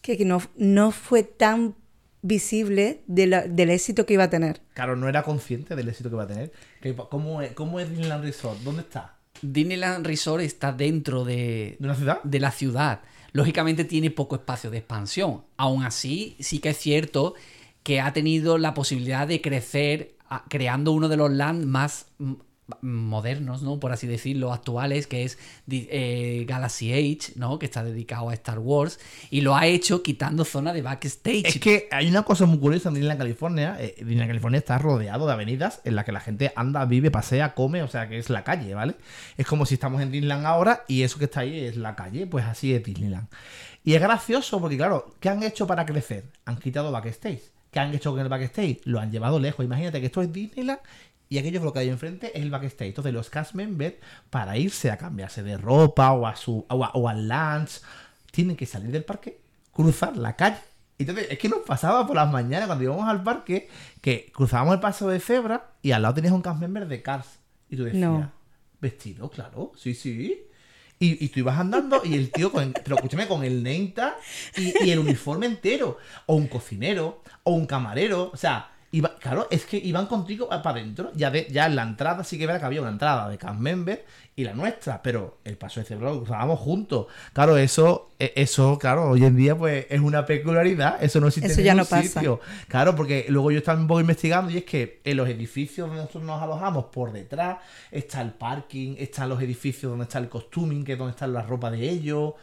Speaker 3: Que que no, no fue tan visible de la- del éxito que iba a tener.
Speaker 1: Claro, no era consciente del éxito que va a tener. Que- ¿Cómo es, cómo es Disneyland Resort? ¿Dónde está?
Speaker 2: Disneyland Resort está dentro de,
Speaker 1: ¿De una ciudad?
Speaker 2: de la ciudad. Lógicamente tiene poco espacio de expansión. Aún así, sí que es cierto que ha tenido la posibilidad de crecer a- creando uno de los land más mm, modernos, ¿no? Por así decirlo, actuales, que es eh, Galaxy Age, ¿no? Que está dedicado a Star Wars. Y lo ha hecho quitando zona de backstage.
Speaker 1: Es que hay una cosa muy curiosa en Disneyland California. Eh, Disneyland California está rodeado de avenidas en las que la gente anda, vive, pasea, come, o sea que es la calle, ¿vale? Es como si estamos en Disneyland ahora y eso que está ahí es la calle, pues así es Disneyland. Y es gracioso porque, claro, ¿qué han hecho para crecer? Han quitado backstage. ¿Qué han hecho con el backstage? Lo han llevado lejos. Imagínate que esto es Disneyland y aquello que lo que hay enfrente es el backstage. Entonces los cast members, para irse a cambiarse de ropa o a su o, a- o al lunch, tienen que salir del parque, cruzar la calle. Entonces, es que nos pasaba por las mañanas cuando íbamos al parque que cruzábamos el paso de cebra y al lado tenías un cast member de Cars. Y tú decías,
Speaker 3: No.
Speaker 1: vestido, claro, sí, sí. Y, y tú ibas andando y el tío, con, pero escúchame, con el y, y el uniforme entero. O un cocinero, o un camarero. O sea, Iba- claro, es que iban contigo para adentro. Ya, de, ya en la entrada sí que era que había una entrada de cast member y la nuestra, pero el paso de cebra lo juntos. Claro, eso, e- eso, claro, hoy en día pues es una peculiaridad. Eso no existe
Speaker 3: Eso
Speaker 1: en
Speaker 3: ya
Speaker 1: ningún
Speaker 3: no pasa.
Speaker 1: sitio. Claro, porque luego yo estaba un poco investigando y es que en los edificios donde nosotros nos alojamos, por detrás está el parking, están los edificios donde está el costuming, que es donde está la ropa de ellos,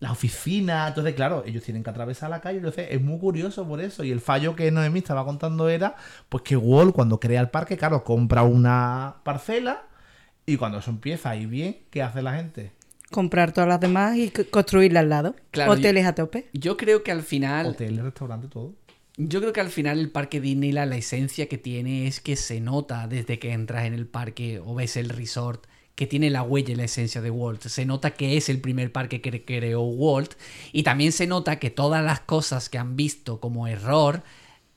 Speaker 1: las oficinas. Entonces, claro, ellos tienen que atravesar la calle. Entonces, es muy curioso por eso. Y el fallo que Noemí estaba contando era, pues que Wall, cuando crea el parque, claro, compra una parcela y cuando eso empieza ir bien, ¿qué hace la gente?
Speaker 3: Comprar todas las demás y c- construirlas al lado.
Speaker 2: Claro,
Speaker 3: Hoteles a tope.
Speaker 2: Yo creo que al final.
Speaker 1: Hotel, restaurante, todo.
Speaker 2: Yo creo que al final el parque Disneyland, la esencia que tiene es que se nota desde que entras en el parque o ves el resort que tiene la huella y la esencia de Walt. Se nota que es el primer parque que creó Walt y también se nota que todas las cosas que han visto como error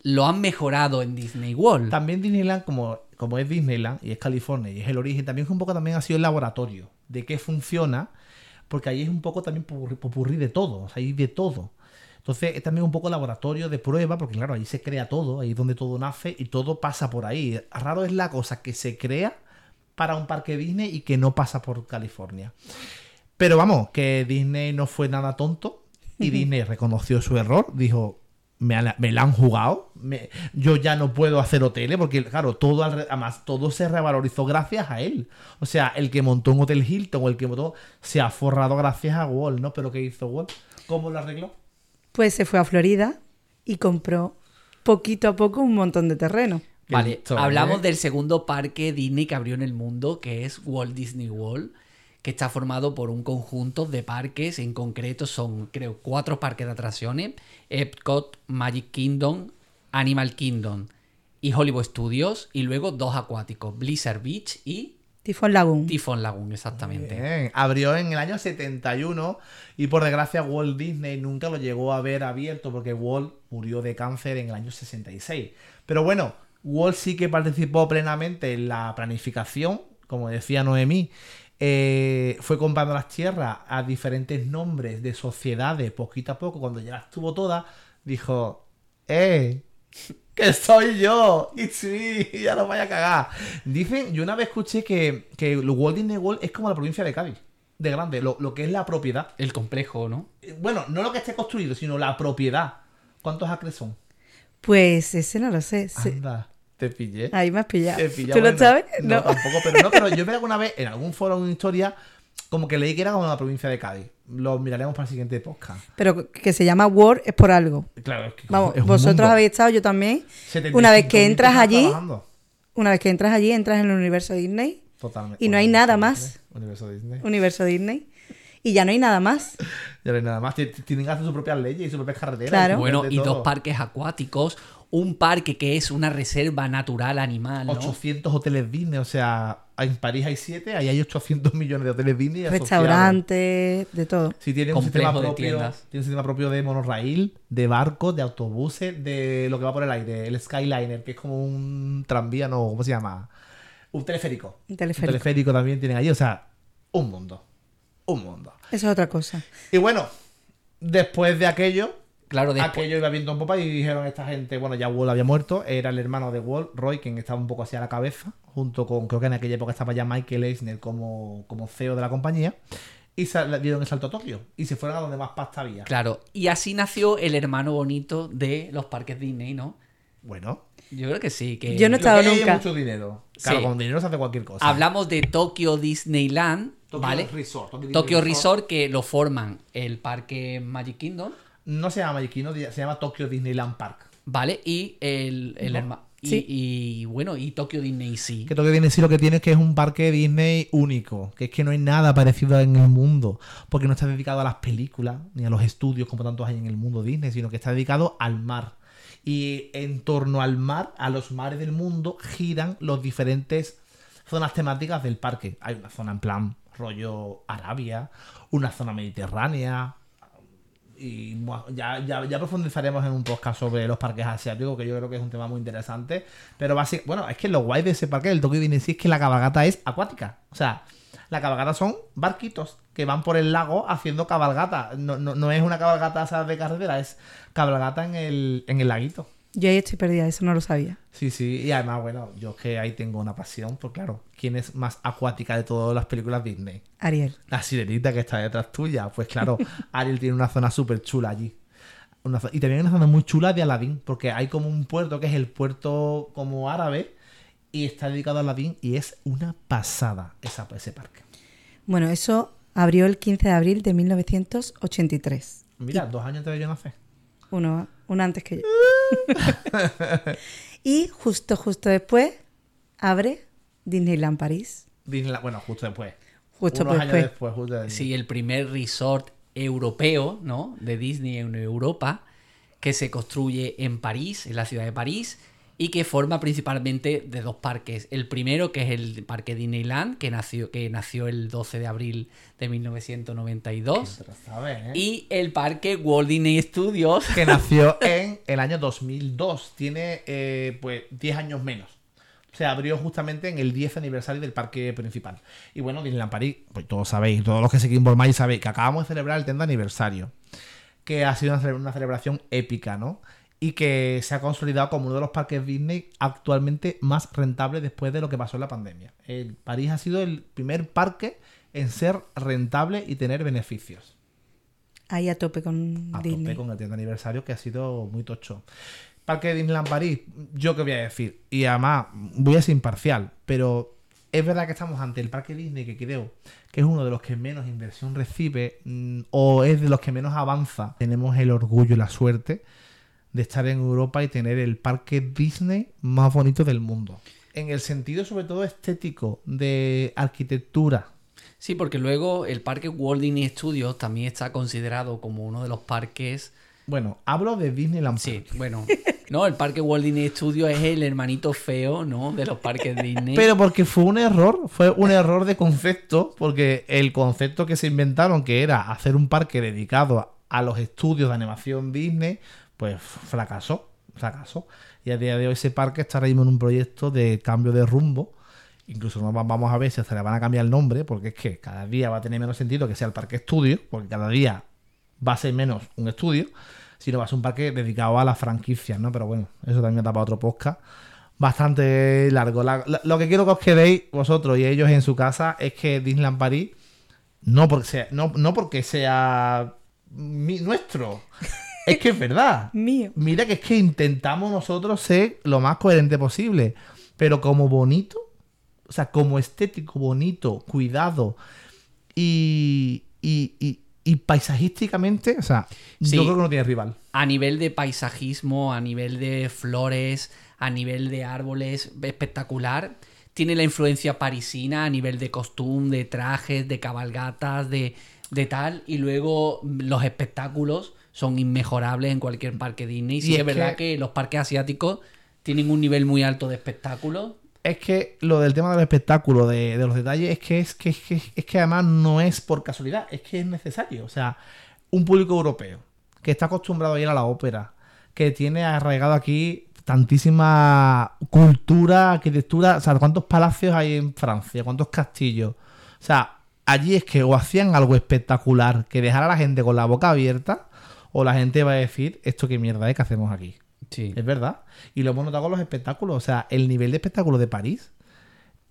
Speaker 2: lo han mejorado en Disney World.
Speaker 1: También Disneyland, como, como es Disneyland y es California y es el origen, también es un poco también ha sido el laboratorio de qué funciona, porque ahí es un poco también popurrí, de todo, o sea, de todo. Entonces es también un poco laboratorio de prueba, porque claro, ahí se crea todo, ahí es donde todo nace y todo pasa por ahí. Raro es la cosa que se crea para un parque Disney y que no pasa por California. Pero vamos, que Disney no fue nada tonto y Disney reconoció su error, dijo, me, la han jugado, me- yo ya no puedo hacer hoteles porque, claro, todo, además, todo se revalorizó gracias a él. O sea, el que montó un Hotel Hilton o el que montó, se ha forrado gracias a Wall, ¿no? Pero ¿qué hizo Wall? ¿Cómo lo arregló?
Speaker 3: Pues se fue a Florida y compró poquito a poco un montón de terreno.
Speaker 2: Vale, hablamos
Speaker 1: ¿eh?
Speaker 2: del segundo parque Disney que abrió en el mundo, que es Walt Disney World, que está formado por un conjunto de parques, en concreto son, creo, cuatro parques de atracciones, Epcot, Magic Kingdom, Animal Kingdom y Hollywood Studios, y luego dos acuáticos, Blizzard Beach y
Speaker 3: Tifón Lagoon.
Speaker 2: Typhoon Lagoon, exactamente.
Speaker 1: Bien, Abrió en el año 71 y por desgracia Walt Disney nunca lo llegó a ver abierto porque Walt murió de cáncer en el año 66. Pero bueno, Walt sí que participó plenamente en la planificación, como decía Noemí. eh, fue comprando las tierras a diferentes nombres de sociedades poquito a poco. Cuando ya las tuvo todas, dijo: ¡Eh! ¡Que soy yo! ¡It's me! ¡Ya no vaya a cagar! Dicen, yo una vez escuché que, que Walt Disney World es como la provincia de Cádiz. De grande, lo, lo que es la propiedad.
Speaker 2: El complejo, ¿no?
Speaker 1: Eh, Bueno, no lo que esté construido, sino la propiedad. ¿Cuántos acres son?
Speaker 3: Pues ese no lo sé. se-
Speaker 1: Anda, te pillé.
Speaker 3: Ahí me has pillado.
Speaker 1: Te pillé,
Speaker 3: ¿Tú lo sabes?
Speaker 1: No,
Speaker 3: No.
Speaker 1: tampoco, pero no, pero yo vi alguna vez en algún foro una historia como que leí que era como la provincia de Cádiz. Lo miraremos para el siguiente podcast.
Speaker 3: Pero que se llama Word es por algo.
Speaker 1: Claro, es que
Speaker 3: Vamos,
Speaker 1: es un
Speaker 3: vosotros
Speaker 1: mundo.
Speaker 3: habéis estado, yo también.
Speaker 1: 75.000
Speaker 3: Una vez que entras allí,
Speaker 1: trabajando.
Speaker 3: una vez que entras allí, entras en el universo Disney,
Speaker 1: Totalmente.
Speaker 3: Y no hay nada
Speaker 1: Disney,
Speaker 3: más.
Speaker 1: Universo Disney.
Speaker 3: universo Disney, y ya no hay nada más.
Speaker 1: Ya no hay nada más. Tienen que hacer sus propias leyes y sus propias carreteras.
Speaker 3: Claro.
Speaker 1: sus
Speaker 2: Bueno, y dos parques acuáticos, un parque que es una reserva natural animal, ¿no?
Speaker 1: 800 hoteles Disney. O sea, en París hay 7, ahí hay 800 millones de hoteles Disney.
Speaker 3: Restaurantes, de todo.
Speaker 1: Sí, tiene un, sistema
Speaker 2: de
Speaker 1: propio,
Speaker 2: tiendas.
Speaker 1: tiene un sistema propio de monorail, de barcos, de autobuses, de lo que va por el aire, el Skyliner, que es como un tranvía, no, ¿cómo se llama? Un teleférico.
Speaker 3: Un teleférico.
Speaker 1: Un teleférico también tienen allí, o sea, un mundo. Un mundo.
Speaker 3: Eso es otra cosa.
Speaker 1: Y bueno, después de aquello,
Speaker 2: Claro, después,
Speaker 1: aquello iba viendo un popa y dijeron esta gente, bueno, ya Wall había muerto, era el hermano de Wall, Roy, quien estaba un poco así a la cabeza, junto con, creo que en aquella época estaba ya Michael Eisner como, como CEO de la compañía, y dieron el salto a Tokio, y se fueron a donde más pasta había.
Speaker 2: claro. Y así nació el hermano bonito de los parques Disney, ¿no?
Speaker 1: Bueno,
Speaker 2: Yo creo que sí. Que
Speaker 3: Yo no he estado
Speaker 1: hay es
Speaker 3: nunca.
Speaker 1: mucho dinero. Claro,
Speaker 2: Sí.
Speaker 1: con dinero se hace cualquier cosa.
Speaker 2: Hablamos de Tokyo Disneyland,
Speaker 1: Tokyo
Speaker 2: ¿vale?
Speaker 1: Resort, Tokyo
Speaker 2: Resort que lo forman el parque Magic Kingdom,
Speaker 1: No se llama Kingdom, se llama Tokyo Disneyland Park.
Speaker 2: ¿vale? Y el, el
Speaker 3: Sí.
Speaker 2: y, bueno, y Tokyo Disney sí.
Speaker 1: Que Tokyo Disney sí lo que tiene es que es un parque Disney único, que es que no hay nada parecido en el mundo, porque no está dedicado a las películas ni a los estudios como tantos hay en el mundo Disney, sino que está dedicado al mar. Y en torno al mar, a los mares del mundo, giran los diferentes zonas temáticas del parque. Hay una zona en plan rollo Arabia, una zona mediterránea, y buah, ya, ya, profundizaremos en un podcast sobre los parques asiáticos, que yo creo que es un tema muy interesante. Pero básicamente, bueno, es que lo guay de ese parque del Tokyo Disney es que la cabalgata es acuática. O sea, la cabalgata son barquitos que van por el lago haciendo cabalgata. No, no, no es una cabalgata de carretera, es cabalgata en el, en el laguito.
Speaker 3: Yo ahí estoy perdida, eso no lo sabía.
Speaker 1: Sí, sí, y además, bueno, yo es que ahí tengo una pasión, pues claro, ¿quién es más acuática de todas las películas Disney?
Speaker 3: Ariel.
Speaker 1: La sirenita que está detrás tuya. Pues claro, Ariel tiene una zona súper chula allí. Una y también una zona muy chula de Aladdin, porque hay como un puerto que es el puerto como árabe y está dedicado a Aladdin y es una pasada esa, ese parque.
Speaker 3: Bueno, eso abrió el 15 de abril de 1983.
Speaker 1: Mira, dos años antes de yo nacer.
Speaker 3: Uno, uno antes que yo. y justo, justo después abre Disneyland París.
Speaker 1: Disneyland- bueno, justo después.
Speaker 3: Justo
Speaker 1: Unos años
Speaker 3: después.
Speaker 1: después, justo después.
Speaker 2: Sí, el primer resort europeo, ¿no? De Disney en Europa, que se construye en París, en la ciudad de París, y que forma principalmente de dos parques. El primero, que es el parque Disneyland, que nació, que nació el 12 de abril de 1992,
Speaker 1: Pero sabes, ¿eh?
Speaker 2: y el parque Walt Disney Studios,
Speaker 1: que nació en el año 2002. Tiene eh, pues 10 años menos. Se abrió justamente en el 10 aniversario del parque principal. Y bueno, Disneyland París, pues todos sabéis, todos los que seguís por May sabéis que acabamos de celebrar el 30 aniversario. Que ha sido una, cele- una celebración épica, ¿no? Y que se ha consolidado como uno de los parques Disney actualmente más rentables después de lo que pasó en la pandemia. El París ha sido el primer parque en ser rentable y tener beneficios
Speaker 3: Ahí a tope con
Speaker 1: a
Speaker 3: Disney.
Speaker 1: tope con el 30 aniversario que ha sido muy tocho. Parque de Disneyland París, yo qué voy a decir, y además voy a ser imparcial, pero es verdad que estamos ante el parque Disney que creo que es uno de los que menos inversión recibe mm, o es de los que menos avanza. Tenemos el orgullo y la suerte de estar en Europa y tener el parque Disney más bonito del mundo. En el sentido sobre todo estético, de arquitectura,
Speaker 2: Sí, porque luego el parque Walt Disney Studios también está considerado como uno de los parques.
Speaker 1: bueno, hablo de Disneyland
Speaker 2: Sí, bueno. No, el parque Walt Disney Studios es el hermanito feo, ¿no? De los parques Disney.
Speaker 1: Pero porque fue un error, fue un error de concepto, porque el concepto que se inventaron, que era hacer un parque dedicado a, a los estudios de animación Disney, pues fracasó, fracasó. Y a día de hoy ese parque está ahora mismo en un proyecto de cambio de rumbo. Incluso vamos a ver si se le van a cambiar el nombre, porque es que cada día va a tener menos sentido que sea el parque estudio, porque cada día va a ser menos un estudio, sino va a ser un parque dedicado a las franquicias, ¿no? Pero bueno, eso también da para otro podcast bastante largo. La- la- lo que quiero que os quedéis vosotros y ellos en su casa es que Disneyland París, no porque sea, no, no porque sea mi- nuestro, es que es verdad.
Speaker 3: Mío.
Speaker 1: Mira que es que intentamos nosotros ser lo más coherente posible, pero como bonito, o sea, como estético, bonito, cuidado y, y, y- y paisajísticamente, o sea,
Speaker 2: Sí.
Speaker 1: yo creo que no tiene rival.
Speaker 2: a nivel de paisajismo, a nivel de flores, a nivel de árboles, espectacular. Tiene la influencia parisina a nivel de costumbre, de trajes, de cabalgatas, de, de tal. Y luego los espectáculos son inmejorables en cualquier parque Disney.
Speaker 1: Y
Speaker 2: Sí,
Speaker 1: es
Speaker 2: es verdad
Speaker 1: que-
Speaker 2: que los parques asiáticos tienen un nivel muy alto de espectáculos.
Speaker 1: Es que lo del tema del espectáculo, de, de los detalles, es que es que, es que es que además no es por casualidad, es que es necesario. O sea, un público europeo que está acostumbrado a ir a la ópera, que tiene arraigado aquí tantísima cultura, arquitectura, o sea, cuántos palacios hay en Francia, cuántos castillos. O sea, allí es que o hacían algo espectacular que dejara a la gente con la boca abierta, o la gente va a decir, esto qué mierda es que hacemos aquí.
Speaker 2: Sí.
Speaker 1: Es verdad. Y lo hemos notado con los espectáculos. O sea, el nivel de espectáculo de París.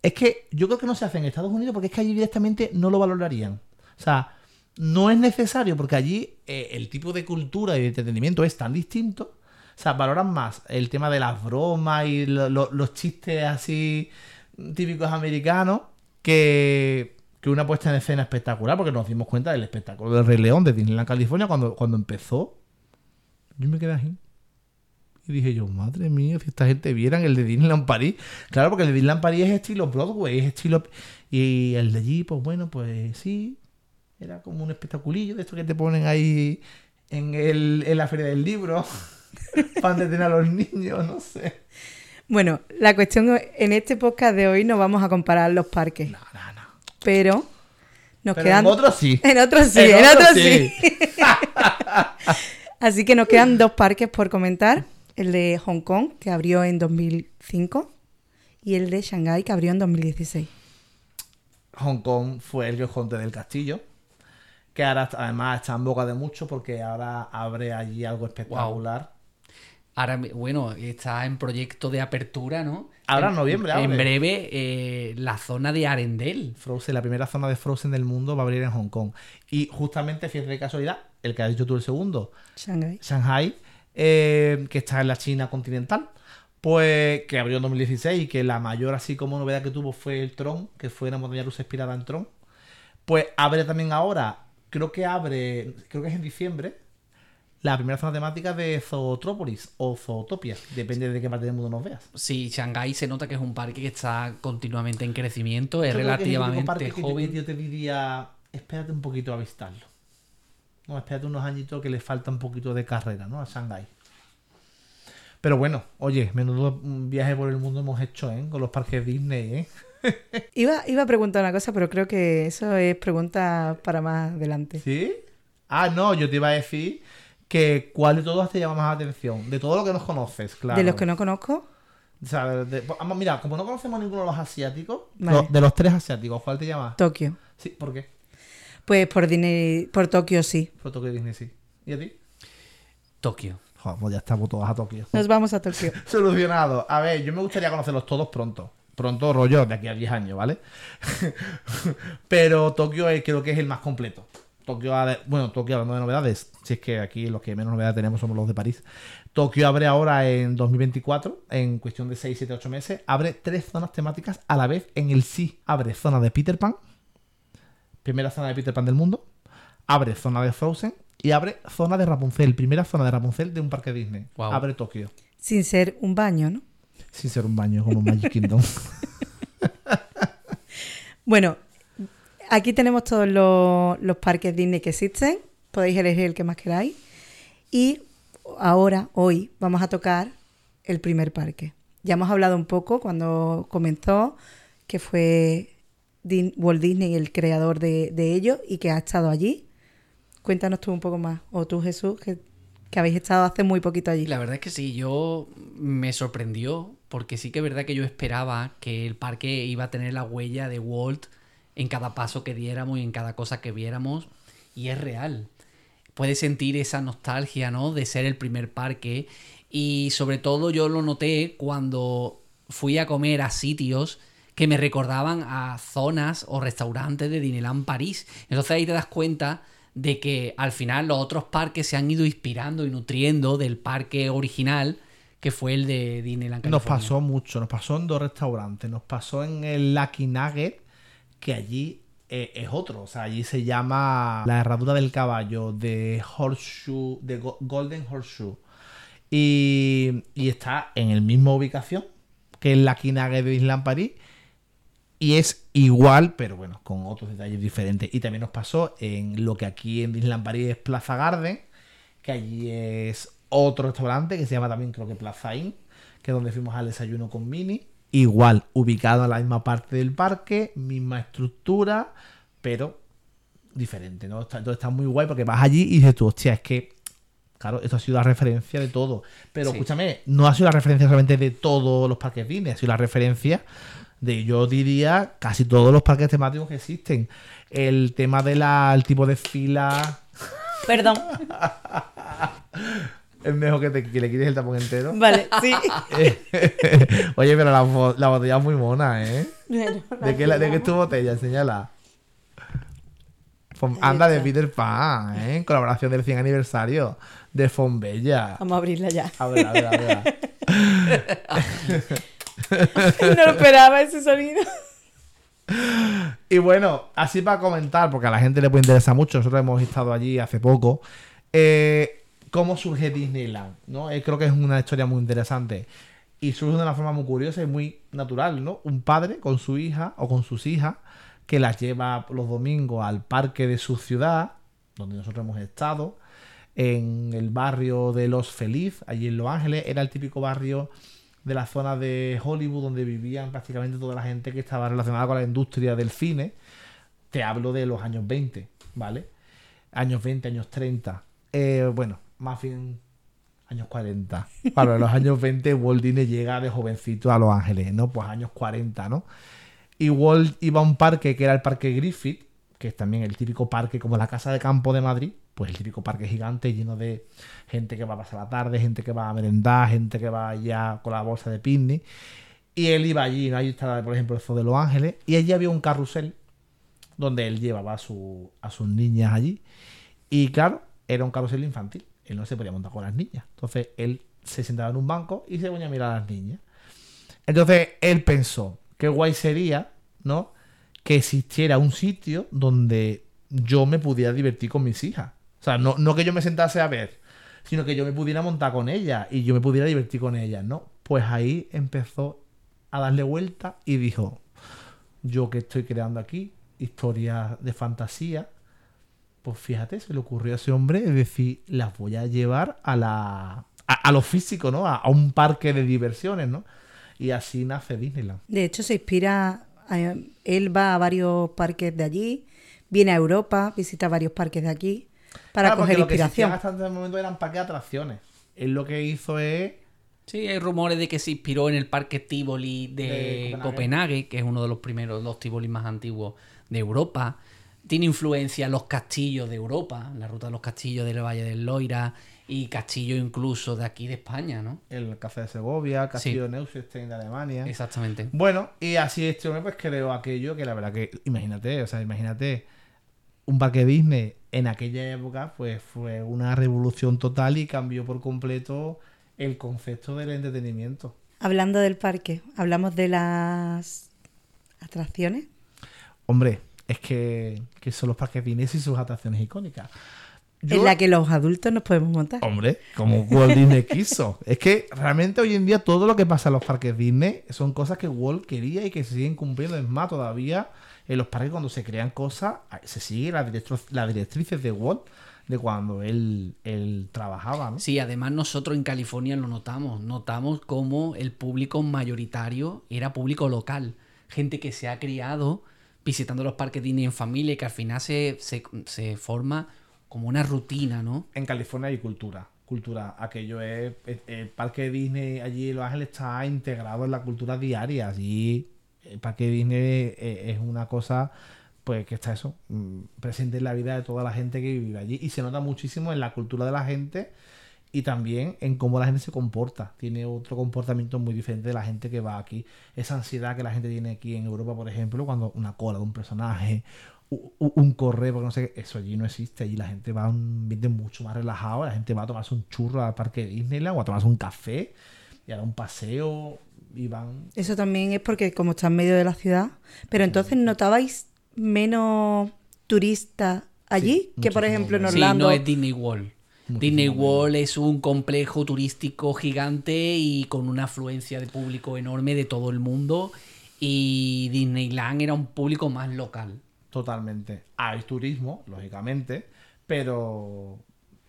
Speaker 1: Es que yo creo que no se hace en Estados Unidos porque es que allí directamente no lo valorarían. O sea, no es necesario porque allí eh, el tipo de cultura y de entretenimiento es tan distinto. O sea, valoran más el tema de las bromas y lo- lo- los chistes así típicos americanos que, que una puesta en escena espectacular porque nos dimos cuenta del espectáculo del Rey León de Disneyland California cuando, cuando empezó. Yo me quedé así. Y dije yo, madre mía, si esta gente vieran el de Disneyland París. Claro, porque el de Disneyland París es estilo Broadway, es estilo... Y el de allí, pues bueno, pues sí. Era como un espectaculillo de esto que te ponen ahí en, el, en la feria del libro. para entretener a los niños, no sé.
Speaker 3: Bueno, la cuestión en este podcast de hoy no vamos a comparar los parques,
Speaker 1: No, no, no.
Speaker 3: Pero nos
Speaker 1: Pero
Speaker 3: quedan
Speaker 1: en otros sí.
Speaker 3: En otros sí,
Speaker 1: En
Speaker 3: en,
Speaker 1: otros
Speaker 3: otros sí.
Speaker 1: sí.
Speaker 3: Así que nos quedan dos parques por comentar. El de Hong Kong, que abrió en 2005, y el de Shanghái, que abrió en 2016.
Speaker 1: Hong Kong fue el conté del castillo. Que ahora además está en boca de mucho porque ahora abre allí algo espectacular.
Speaker 2: Ahora, bueno, está en proyecto de apertura, ¿no?
Speaker 1: Ahora en
Speaker 2: En-
Speaker 1: noviembre
Speaker 2: En
Speaker 1: abre.
Speaker 2: breve, eh, la zona de Arendelle.
Speaker 1: Frozen, la primera zona de Frozen del mundo va a abrir en Hong Kong. Y justamente, fíjate de casualidad, el que has dicho tú el segundo,
Speaker 3: Shanghai.
Speaker 1: Shanghai, eh, que está en la China continental, pues que abrió en 2016 y que la mayor así como novedad que tuvo fue el Tron, que fue una montaña rusa inspirada en Tron. Pues abre también ahora, creo que abre, creo que es en diciembre, la primera zona temática de Zootrópolis o Zootopia, depende de qué parte del mundo nos veas.
Speaker 2: Sí, Shanghái se nota que es un parque que está continuamente en crecimiento, es
Speaker 1: Yo creo que el típico
Speaker 2: relativamente
Speaker 1: parque que yo- que
Speaker 2: joven.
Speaker 1: yo te diría, espérate un poquito a visitarlo. No, espérate unos añitos que le falta un poquito de carrera, ¿no? A Shanghái. Pero bueno, oye, menudo viaje por el mundo hemos hecho, ¿eh? Con los parques Disney, ¿eh?
Speaker 3: Iba, iba a preguntar una cosa, pero creo que eso es pregunta para más adelante.
Speaker 1: ¿Sí? Ah, no, yo te iba a decir que cuál de todos te llama más la atención. De todo lo que nos conoces, claro.
Speaker 3: De los que no conozco,
Speaker 1: O sea, de- de- vamos, mira, como no conocemos ninguno de los asiáticos,
Speaker 3: Vale.
Speaker 1: lo- de los tres asiáticos, ¿cuál te llama?
Speaker 3: Tokio.
Speaker 1: Sí, ¿por qué?
Speaker 3: Pues por Disney, por Tokio sí.
Speaker 1: Fue Tokio Disney, sí. ¿Y a ti?
Speaker 2: Tokio.
Speaker 1: Joder, pues ya estamos todos a Tokio.
Speaker 3: Nos vamos a Tokio.
Speaker 1: Solucionado. A ver, yo me gustaría conocerlos todos pronto. Pronto, rollo, de aquí a 10 años, ¿vale? Pero Tokio es- creo que es el más completo. Tokio, ha de- bueno, Tokio hablando de novedades, si es que aquí los que menos novedades tenemos somos los de París. Tokio abre ahora en 2024, en cuestión de 6, 7, 8 meses, abre tres zonas temáticas a la vez en el sí. Abre zona de Peter Pan, primera zona de Peter Pan del mundo, abre zona de Frozen y abre zona de Rapunzel, primera zona de Rapunzel de un parque Disney. Abre Tokio.
Speaker 3: Sin ser un baño, ¿no?
Speaker 1: Sin ser un baño como Magic Kingdom.
Speaker 3: Bueno, aquí tenemos todos los, parques Disney que existen. Podéis elegir el que más queráis. Y ahora, hoy, vamos a tocar el primer parque. Ya hemos hablado un poco cuando comenzó, que fue Walt Disney el creador de, de ello y que ha estado allí. Cuéntanos tú un poco más. O tú, Jesús, que, que habéis estado hace muy poquito allí.
Speaker 2: La verdad es que sí, yo me sorprendió porque sí que es verdad que yo esperaba que el parque iba a tener la huella de Walt en cada paso que diéramos y en cada cosa que viéramos y es real. Puedes sentir esa nostalgia, ¿no? De ser el primer parque y sobre todo yo lo noté cuando fui a comer a sitios que me recordaban a zonas o restaurantes de Disneyland París. Entonces ahí te das cuenta de que al final los otros parques se han ido inspirando y nutriendo del parque original que fue el de Disneyland
Speaker 1: Nos pasó mucho, nos pasó en dos restaurantes, nos pasó en el Lucky Nugget, que allí eh, es otro, o sea, allí se llama la herradura del caballo de Horseshoe, de Go- Golden Horseshoe. Y, está en el misma ubicación que el Lucky Nugget de Disneyland París. Y es igual, pero bueno, con otros detalles diferentes. Y también nos pasó en lo que aquí en Disneyland París es Plaza Garden, que allí es otro restaurante que se llama también creo que Plaza Inn, que es donde fuimos al desayuno con Mini. Igual, ubicado en la misma parte del parque, misma estructura, pero diferente, ¿no? Entonces está muy guay porque vas allí y dices tú, hostia, es que, claro, esto ha sido la referencia de todo. Pero
Speaker 2: Sí.
Speaker 1: escúchame, no ha sido la referencia solamente de todos los parques Disney, ha sido la referencia de, yo diría, casi todos los parques temáticos que existen. El tema del tipo de fila,
Speaker 3: Perdón.
Speaker 1: es mejor que, te, que le quites el tapón entero.
Speaker 3: Vale, sí.
Speaker 1: Oye, pero la, la botella es muy mona, ¿eh?
Speaker 3: Bueno,
Speaker 1: ¿De qué, la- de qué es tu botella? Enséñala. Anda de Peter Pan, ¿eh? En colaboración del 100 aniversario de Fonbella.
Speaker 3: Vamos a abrirla ya.
Speaker 1: A ver, a ver, a ver.
Speaker 3: No esperaba ese sonido.
Speaker 1: Y bueno, así para comentar, porque a la gente le puede interesar mucho, nosotros hemos estado allí hace poco, eh, cómo surge Disneyland, ¿no? Eh, creo que es una historia muy interesante. Y surge de una forma muy curiosa y muy natural, ¿no? Un padre con su hija o con sus hijas que las lleva los domingos al parque de su ciudad, donde nosotros hemos estado, en el barrio de Los Feliz, allí en Los Ángeles. Era el típico barrio de la zona de Hollywood donde vivían prácticamente toda la gente que estaba relacionada con la industria del cine. Te hablo de los años 20, ¿vale? Años 20, años 30. Eh, bueno, más bien años 40. Para los años 20 Walt Disney llega de jovencito a Los Ángeles, ¿no? Pues años 40, ¿no? Y Walt iba a un parque que era el parque Griffith, que es también el típico parque como la Casa de Campo de Madrid, pues el típico parque gigante lleno de gente que va a pasar la tarde, gente que va a merendar, gente que va allá con la bolsa de picnic. Y él iba allí, ¿no? Ahí estaba, por ejemplo, el Zoo de Los Ángeles, y allí había un carrusel donde él llevaba a, su- a sus niñas allí. Y claro, era un carrusel infantil. Él no se podía montar con las niñas. Entonces él se sentaba en un banco y se ponía a mirar a las niñas. Entonces él pensó, qué guay sería, ¿no? Que existiera un sitio donde yo me pudiera divertir con mis hijas. O sea, no, no que yo me sentase a ver, sino que yo me pudiera montar con ellas y yo me pudiera divertir con ellas, ¿no? Pues ahí empezó a darle vuelta y dijo, yo que estoy creando aquí historias de fantasía, pues fíjate, se le ocurrió a ese hombre es decir, las voy a llevar a la a, a lo físico, ¿no? A, a un parque de diversiones, ¿no? Y así nace Disneyland.
Speaker 3: De hecho, se inspira, a- él va a varios parques de allí, viene a Europa, visita varios parques de aquí, para
Speaker 1: Claro, porque
Speaker 3: coger
Speaker 1: lo que
Speaker 3: inspiración.
Speaker 1: hasta ese momento eran parques de atracciones. Él lo que hizo es
Speaker 2: Sí, hay rumores de que se inspiró en el parque Tivoli de,
Speaker 1: De
Speaker 2: Copenhague.
Speaker 1: Copenhague.
Speaker 2: que es uno de los primeros, los Tivoli más antiguos de Europa. Tiene influencia en los castillos de Europa, la ruta de los castillos del Valle del Loira y castillos incluso de aquí de España, ¿no?
Speaker 1: el Café de Segovia, el Castillo de Neuschwanstein de Alemania.
Speaker 2: Exactamente.
Speaker 1: Bueno, y así este hombre pues creó aquello que la verdad que, imagínate, o sea, imagínate un parque Disney en aquella época pues fue una revolución total y cambió por completo el concepto del entretenimiento.
Speaker 3: Hablando del parque, hablamos de las atracciones.
Speaker 1: Hombre, es que, que son los parques Disney y sus atracciones icónicas. Yo-
Speaker 3: En la que los adultos nos podemos montar.
Speaker 1: Hombre, como Walt Disney quiso. Es que realmente hoy en día todo lo que pasa en los parques Disney son cosas que Walt quería y que se siguen cumpliendo. Es más, todavía en los parques cuando se crean cosas, se sigue las las directrices de Walt de cuando él, él trabajaba, ¿no?
Speaker 2: Sí, además nosotros en California lo notamos. Notamos como el público mayoritario era público local. Gente que se ha criado visitando los parques Disney en familia y que al final se, se, se forma como una rutina, ¿no?
Speaker 1: En California hay cultura. Cultura. Aquello es. El parque Disney allí en Los Ángeles está integrado en la cultura diaria. Allí el parque Disney eh, es una cosa. Pues que está eso. mm, Presente en la vida de toda la gente que vive allí. Y se nota muchísimo en la cultura de la gente. Y también en cómo la gente se comporta. Tiene otro comportamiento muy diferente de la gente que va aquí. Esa ansiedad que la gente tiene aquí en Europa, por ejemplo, cuando una cola de un personaje, un correo, porque no sé qué, eso allí no existe. Allí la gente va a un ambiente mucho más relajado. La gente va a tomarse un churro al parque de Disneyland o a tomarse un café y a dar un paseo y van.
Speaker 3: Eso también es porque como está en medio de la ciudad. Pero entonces notabais menos turistas allí
Speaker 1: Sí,
Speaker 3: que por ejemplo en
Speaker 1: menos.
Speaker 2: Sí,
Speaker 3: Orlando.
Speaker 2: no es Disney World. Disney World es un complejo turístico gigante y con una afluencia de público enorme de todo el mundo. Y Disneyland era un público más local.
Speaker 1: Totalmente. Hay turismo, lógicamente, pero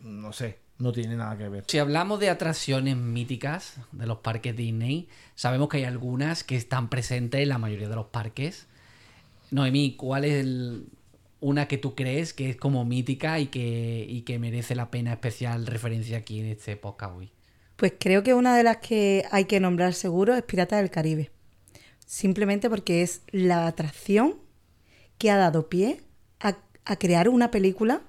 Speaker 1: no sé, no tiene nada que ver.
Speaker 2: Si hablamos de atracciones míticas de los parques Disney, sabemos que hay algunas que están presentes en la mayoría de los parques. Noemí, ¿cuál es el- una que tú crees que es como mítica y que, y que merece la pena especial referencia aquí en este podcast?
Speaker 3: Pues creo que una de las que hay que nombrar seguro es Piratas del Caribe. Simplemente porque es la atracción que ha dado pie a, a crear una película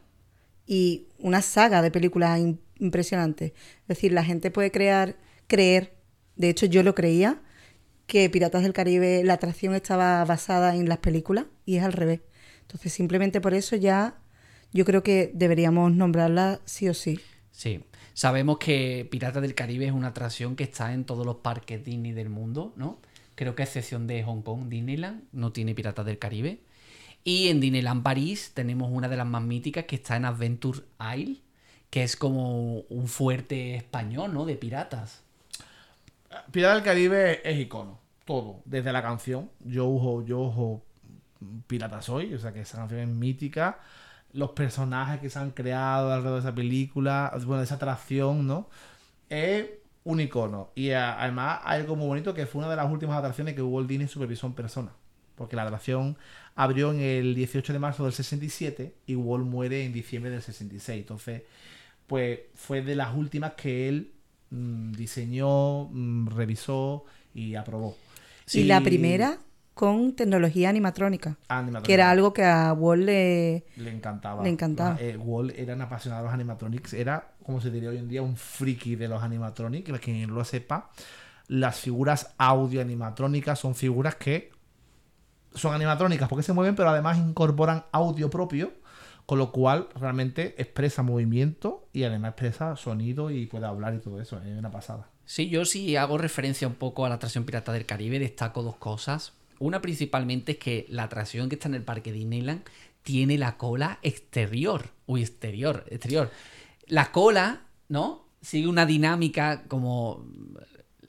Speaker 3: y una saga de películas im- impresionantes. Es decir, la gente puede crear, creer, de hecho yo lo creía, que Piratas del Caribe, la atracción estaba basada en las películas y es al revés. Entonces, simplemente por eso ya yo creo que deberíamos nombrarla sí o sí.
Speaker 2: Sí. Sabemos que Piratas del Caribe es una atracción que está en todos los parques Disney del mundo, ¿no? Creo que a excepción de Hong Kong, Disneyland no tiene Piratas del Caribe. Y en Disneyland París tenemos una de las más míticas que está en Adventure Isle, que es como un fuerte español, ¿no? De piratas.
Speaker 1: Pirata del Caribe es icono, todo, desde la canción. Yo uso, yo uso Pirata Soy, o sea que esa canción es mítica. Los personajes que se han creado alrededor de esa película, bueno, de esa atracción, ¿no? Es un icono. Y a- además hay algo muy bonito que fue una de las últimas atracciones que Walt Disney supervisó en persona. Porque la atracción abrió en el 18 de marzo del 67 y Walt muere en diciembre del 66. Entonces, pues fue de las últimas que él mm, diseñó, mm, revisó y aprobó.
Speaker 3: Y la primera con tecnología animatrónica,
Speaker 1: Animatronics.
Speaker 3: que era algo que a Walt le...
Speaker 1: Le encantaba.
Speaker 3: Le encantaba.
Speaker 1: Eh, Walt era un apasionado de los animatronics. Era, como se diría hoy en día, un friki de los animatronics. Que quien lo sepa, las figuras audio animatrónicas son figuras que son animatrónicas porque se mueven, pero además incorporan audio propio. Con lo cual realmente expresa movimiento y además expresa sonido y puede hablar y todo eso. Es una pasada.
Speaker 2: Sí, yo sí hago referencia un poco a la atracción Pirata del Caribe, destaco dos cosas. Una principalmente es que la atracción que está en el parque Disneyland tiene la cola exterior. Uy, exterior, exterior. La cola, ¿no? Sigue una dinámica como...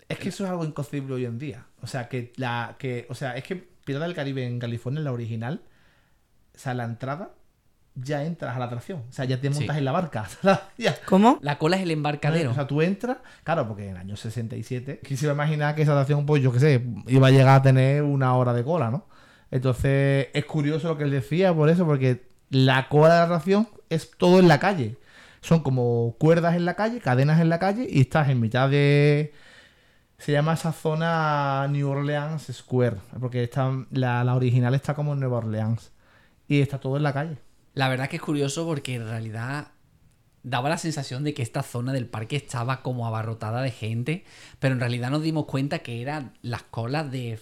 Speaker 1: Es que eso es algo inconcebible hoy en día. O sea, que la. que O sea, es que Pirata del Caribe en California, la original, o sea, la entrada ya entras a la atracción. O sea, ya te montas
Speaker 2: Sí.
Speaker 1: en la barca. Ya.
Speaker 3: ¿Cómo?
Speaker 2: La cola es el embarcadero.
Speaker 1: O sea, tú entras, claro, porque en el año 67, quisiera imaginar que esa atracción, pues yo qué sé, iba a llegar a tener una hora de cola, ¿no? Entonces, es curioso lo que él decía por eso, porque la cola de la atracción es todo en la calle. Son como cuerdas en la calle, cadenas en la calle, y estás en mitad de. Se llama esa zona New Orleans Square, porque está, la, la original está como en Nueva Orleans. Y está todo en la calle.
Speaker 2: La verdad que es curioso porque en realidad daba la sensación de que esta zona del parque estaba como abarrotada de gente, pero en realidad nos dimos cuenta que eran las colas de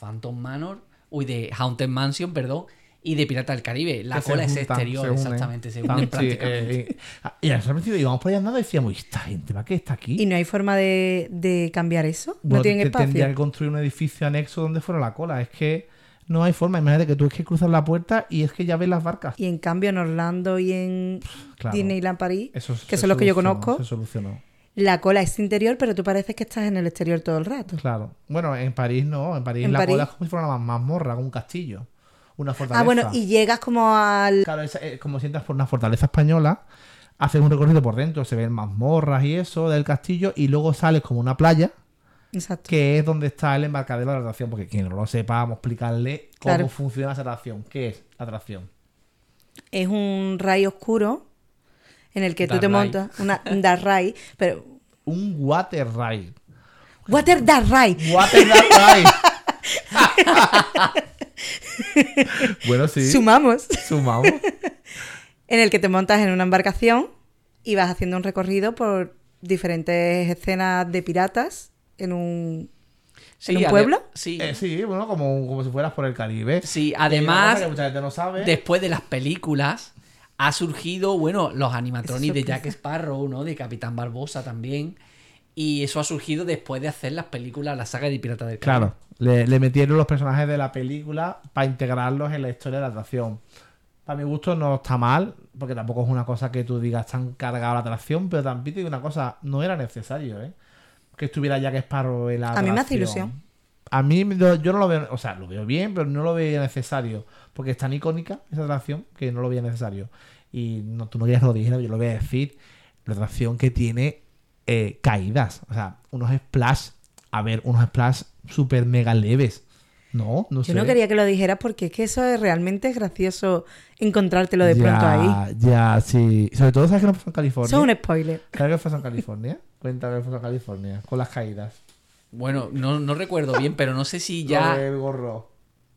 Speaker 2: Phantom Manor, uy, de Haunted Mansion, perdón, y de Pirata del Caribe. La
Speaker 1: Que se
Speaker 2: cola es exterior,
Speaker 1: se unen.
Speaker 2: exactamente, se
Speaker 1: Están-
Speaker 2: unen
Speaker 1: sí,
Speaker 2: prácticamente.
Speaker 1: eh, eh, y al principio íbamos por ahí andando y decíamos, ¿y esta gente va que está aquí?
Speaker 3: ¿Y no hay forma de, de cambiar eso? ¿No
Speaker 1: Bueno,
Speaker 3: tienen
Speaker 1: te-
Speaker 3: espacio?
Speaker 1: Tendría que construir un edificio anexo donde fuera la cola. Es que no hay forma. Imagínate que tú es que cruzas la puerta y es que ya ves las barcas.
Speaker 3: Y en cambio en Orlando y en
Speaker 1: Claro.
Speaker 3: Disneyland París,
Speaker 1: Eso
Speaker 3: que son los que yo conozco,
Speaker 1: Se solucionó.
Speaker 3: la cola es interior, pero tú pareces que estás en el exterior todo el rato.
Speaker 1: Claro. Bueno, en París no. En París
Speaker 3: En
Speaker 1: la
Speaker 3: París-
Speaker 1: cola es como si fuera una mazmorra, un castillo. Una fortaleza.
Speaker 3: Ah, bueno, y llegas como al...
Speaker 1: Claro, es, eh, como si entras por una fortaleza española, haces un recorrido por dentro, se ven mazmorras y eso del castillo, y luego sales como una playa,
Speaker 3: Exacto.
Speaker 1: que es donde está el embarcadero de la atracción, porque quien no lo sepa, vamos a explicarle cómo
Speaker 3: Claro.
Speaker 1: funciona esa atracción. ¿Qué es la atracción?
Speaker 3: Es un ray oscuro en el que tú te montas, una un dark ride, pero...
Speaker 1: Un water ride.
Speaker 3: Water dark ride.
Speaker 1: Water dark ride. bueno, sí.
Speaker 3: Sumamos.
Speaker 1: Sumamos.
Speaker 3: En el que te montas en una embarcación y vas haciendo un recorrido por diferentes escenas de piratas en un,
Speaker 2: Sí,
Speaker 3: en un pueblo.
Speaker 2: Sí.
Speaker 1: Eh, sí, bueno, como, como si fueras por el Caribe.
Speaker 2: Sí, además,
Speaker 1: cosa que mucha gente no sabe.
Speaker 2: después de las películas, ha surgido, bueno, los animatronics de. Jack Sparrow, ¿no? De Capitán Barbosa también. Y eso ha surgido después de hacer las películas, la saga de Pirata del Caribe.
Speaker 1: Claro, le, le metieron los personajes de la película para integrarlos en la historia de la atracción. Para mi gusto no está mal, porque tampoco es una cosa que tú digas tan cargada la atracción, pero también te digo una cosa, no era necesario, ¿eh? Que estuviera Jack Sparrow en la
Speaker 3: A mí me hace ilusión.
Speaker 1: A mí yo no lo veo, o sea, lo veo bien, pero no lo veo necesario, porque es tan icónica esa atracción que no lo veía necesario. Y no, tú no querías que lo dijera, yo lo voy a decir, la atracción que tiene eh, caídas, o sea, unos splash, a ver, unos splash súper mega leves. No, no sé.
Speaker 3: Yo no quería que lo dijeras porque es que eso es realmente gracioso encontrártelo de pronto ahí.
Speaker 1: Ya, sí. Sobre todo, ¿sabes qué nos pasó en California?
Speaker 3: Eso es un spoiler.
Speaker 1: ¿Sabes qué pasó en California? Cuéntame qué pasó en California, con las caídas.
Speaker 2: Bueno, no, no recuerdo bien, pero no sé si
Speaker 1: Lo
Speaker 2: ya.
Speaker 1: del gorro.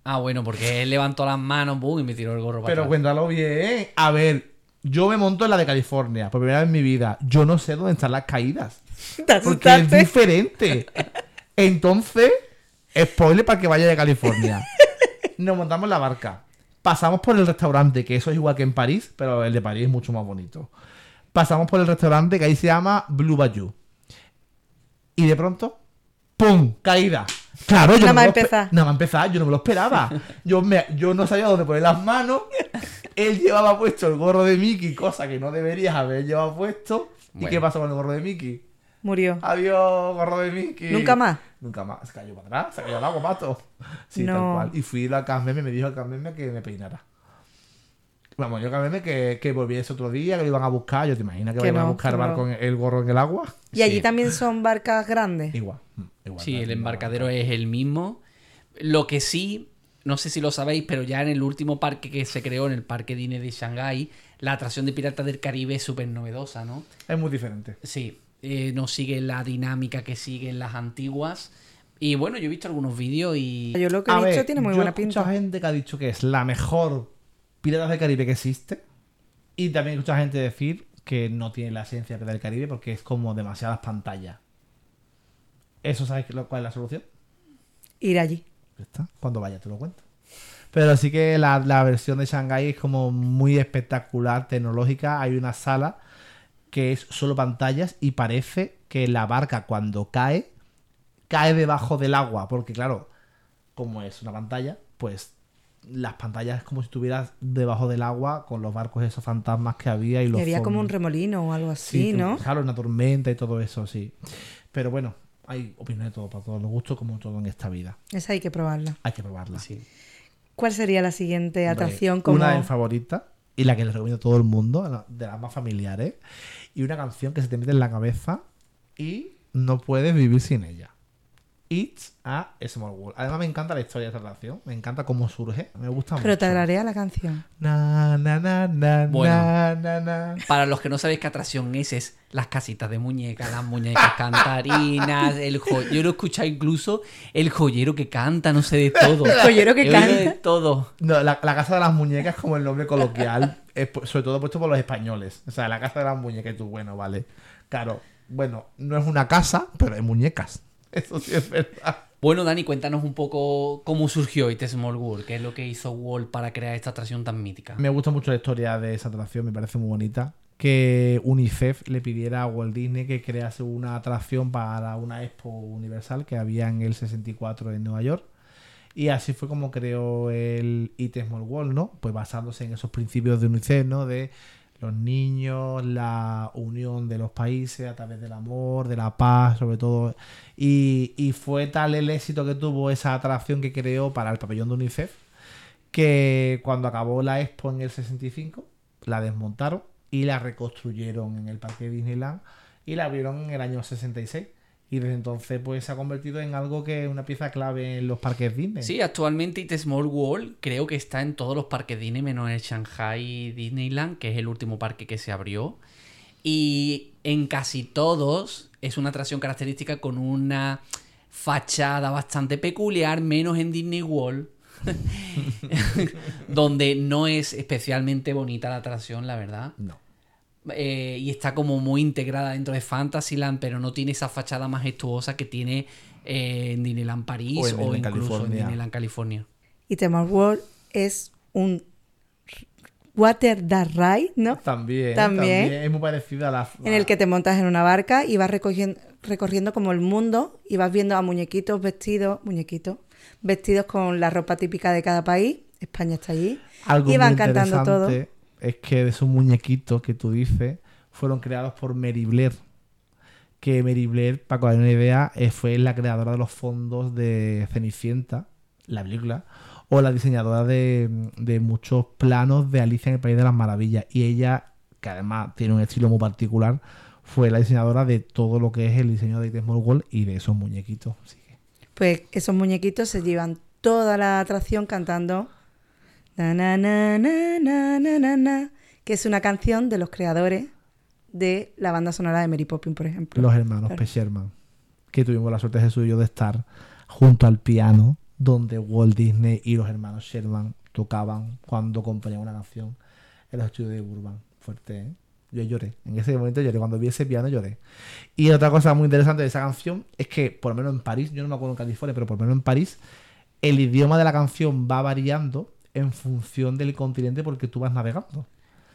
Speaker 2: Ah, bueno, porque él levantó las manos, boom, y me tiró el gorro para
Speaker 1: Pero
Speaker 2: atrás.
Speaker 1: cuéntalo bien. A ver, yo me monto en la de California por primera vez en mi vida. Yo no sé dónde están las caídas.
Speaker 3: ¿Te
Speaker 1: Porque es diferente. Entonces, spoiler para que vaya de California. Nos montamos en la barca. Pasamos por el restaurante, que eso es igual que en París, pero el de París es mucho más bonito. Pasamos por el restaurante que ahí se llama Blue Bayou. Y de pronto, ¡pum! Caída. Claro, yo
Speaker 3: Nada
Speaker 1: no me
Speaker 3: más empezar.
Speaker 1: Nada más empezar, yo no me lo esperaba. Yo, me- yo no sabía dónde poner las manos. Él llevaba puesto el gorro de Mickey, cosa que no deberías haber llevado puesto. ¿Y qué pasó con el gorro de Mickey?
Speaker 3: Murió.
Speaker 1: Adiós, gorro de Mickey.
Speaker 3: ¿Nunca más?
Speaker 1: Nunca más. Se cayó para atrás, se cayó al agua, pato. Sí,
Speaker 3: No.
Speaker 1: tal cual. Y fui a Carmeme y me dijo el Carmeme que me peinara. Vamos, yo Carmeme que, que volviese otro día, que lo iban a buscar. Yo te imaginas que,
Speaker 3: Que
Speaker 1: iban a buscar barco
Speaker 3: no.
Speaker 1: en- el gorro en el agua.
Speaker 3: Y allí también son barcas grandes.
Speaker 1: Igual. mm, igual
Speaker 2: Sí, el embarcadero es el mismo. Lo que sí, no sé si lo sabéis, pero ya en el último parque que se creó, en el Parque Disney de Shanghái, la atracción de Piratas del Caribe es súper novedosa, ¿no?
Speaker 1: Es muy diferente.
Speaker 2: Sí, eh, no sigue la dinámica que siguen las antiguas. Y bueno, yo he visto algunos vídeos y.
Speaker 3: Yo lo que he dicho
Speaker 1: ver,
Speaker 3: tiene muy
Speaker 1: yo
Speaker 3: buena pinta.
Speaker 1: gente que ha dicho que es la mejor Piratas del Caribe que existe. Y también he escuchado gente decir que no tiene la esencia de Piratas del Caribe porque es como demasiadas pantallas. ¿Eso sabes cuál es la solución?
Speaker 3: Ir allí.
Speaker 1: Está. Cuando vaya te lo cuento. Pero sí que la, la versión de Shanghai es como muy espectacular, tecnológica. Hay una sala que es solo pantallas y parece que la barca cuando cae, cae debajo del agua. Porque claro, como es una pantalla, pues las pantallas es como si estuvieras debajo del agua con los barcos esos fantasmas que había y
Speaker 3: Y
Speaker 1: los
Speaker 3: había como un remolino o algo así,
Speaker 1: Sí,
Speaker 3: ¿no?
Speaker 1: Claro, una tormenta y todo eso, sí. Pero bueno, hay opiniones de todo, para todos los gustos, como todo en esta vida.
Speaker 3: Esa hay que probarla.
Speaker 1: Hay que probarla.
Speaker 2: Sí.
Speaker 3: ¿Cuál sería la siguiente
Speaker 1: Hombre,
Speaker 3: atracción? Como...
Speaker 1: Una de mis favoritas y la que les recomiendo a todo el mundo, de las más familiares. Y una canción que se te mete en la cabeza y no puedes vivir sin ella. It's a Small World. Además me encanta la historia de esta atracción. Me encanta cómo surge. Me gusta mucho.
Speaker 3: Pero te agrarea la canción.
Speaker 1: Na, na, na, na,
Speaker 2: Bueno.
Speaker 1: na, na, na.
Speaker 2: Para los que no sabéis qué atracción es, es las casitas de muñecas, las muñecas cantarinas, el jo- Yo lo he escuchado incluso el joyero que canta, no sé de todo.
Speaker 3: joyero que
Speaker 2: oído de
Speaker 3: canta.
Speaker 2: todo.
Speaker 1: No, la, la casa de las muñecas es como el nombre coloquial, es sobre todo puesto por los españoles. O sea, la casa de las muñecas, y tú, bueno, vale. Claro, bueno, no es una casa, pero hay muñecas. Eso sí es verdad.
Speaker 2: Bueno, Dani, cuéntanos un poco cómo surgió It Small World, qué es lo que hizo Walt para crear esta atracción tan mítica.
Speaker 1: Me gusta mucho la historia de esa atracción, me parece muy bonita. Que UNICEF le pidiera a Walt Disney que crease una atracción para una Expo Universal que había en el 64 en Nueva York. Y así fue como creó el It Small World, ¿no? Pues basándose en esos principios de UNICEF, ¿no? De los niños, la unión de los países a través del amor, de la paz, sobre todo. Y, y fue tal el éxito que tuvo esa atracción que creó para el pabellón de UNICEF que cuando acabó la expo en el 65 la desmontaron y la reconstruyeron en el parque de Disneyland y la abrieron en el año 66 y desde entonces pues se ha convertido en algo que es una pieza clave en los parques Disney.
Speaker 2: Sí, actualmente It Small World creo que está en todos los parques Disney, menos en el Shanghai Disneyland, que es el último parque que se abrió. Y en casi todos es una atracción característica con una fachada bastante peculiar, menos en Disney World, donde no es especialmente bonita la atracción, la verdad.
Speaker 1: No.
Speaker 2: Eh, y está como muy integrada dentro de Fantasyland, pero no tiene esa fachada majestuosa que tiene eh, en Disneyland París
Speaker 1: O en
Speaker 2: incluso en
Speaker 1: California.
Speaker 2: Disneyland California.
Speaker 3: Y Temor World es un water that ride, ¿no?
Speaker 1: También,
Speaker 3: También.
Speaker 1: también. es muy parecida a la...
Speaker 3: En el que te montas en una barca y vas recogiendo, recorriendo como el mundo y vas viendo a muñequitos vestidos, muñequitos, vestidos con la ropa típica de cada país. España está allí.
Speaker 1: Algo
Speaker 3: y van
Speaker 1: muy
Speaker 3: cantando todo.
Speaker 1: Es que de esos muñequitos que tú dices fueron creados por Mary Blair. Que Mary Blair, para que una idea, eh, fue la creadora de los fondos de Cenicienta, la película, o la diseñadora de, de muchos planos de Alicia en el País de las Maravillas. Y ella, que además tiene un estilo muy particular, fue la diseñadora de todo lo que es el diseño de Small World y de esos muñequitos.
Speaker 3: Pues esos muñequitos se llevan toda la atracción cantando que es una canción de los creadores de la banda sonora de Mary Poppins, por ejemplo.
Speaker 1: Los hermanos
Speaker 3: claro.
Speaker 1: Pesherman, que tuvimos la suerte Jesús y yo de estar junto al piano donde Walt Disney y los hermanos Sherman tocaban cuando componían una canción en los estudios de Urban. Fuerte, ¿eh? Yo lloré. En ese momento lloré. Cuando vi ese piano lloré. Y otra cosa muy interesante de esa canción es que, por lo menos en París, yo no me acuerdo en California, pero por lo menos en París, el idioma de la canción va variando en función del continente porque tú vas navegando.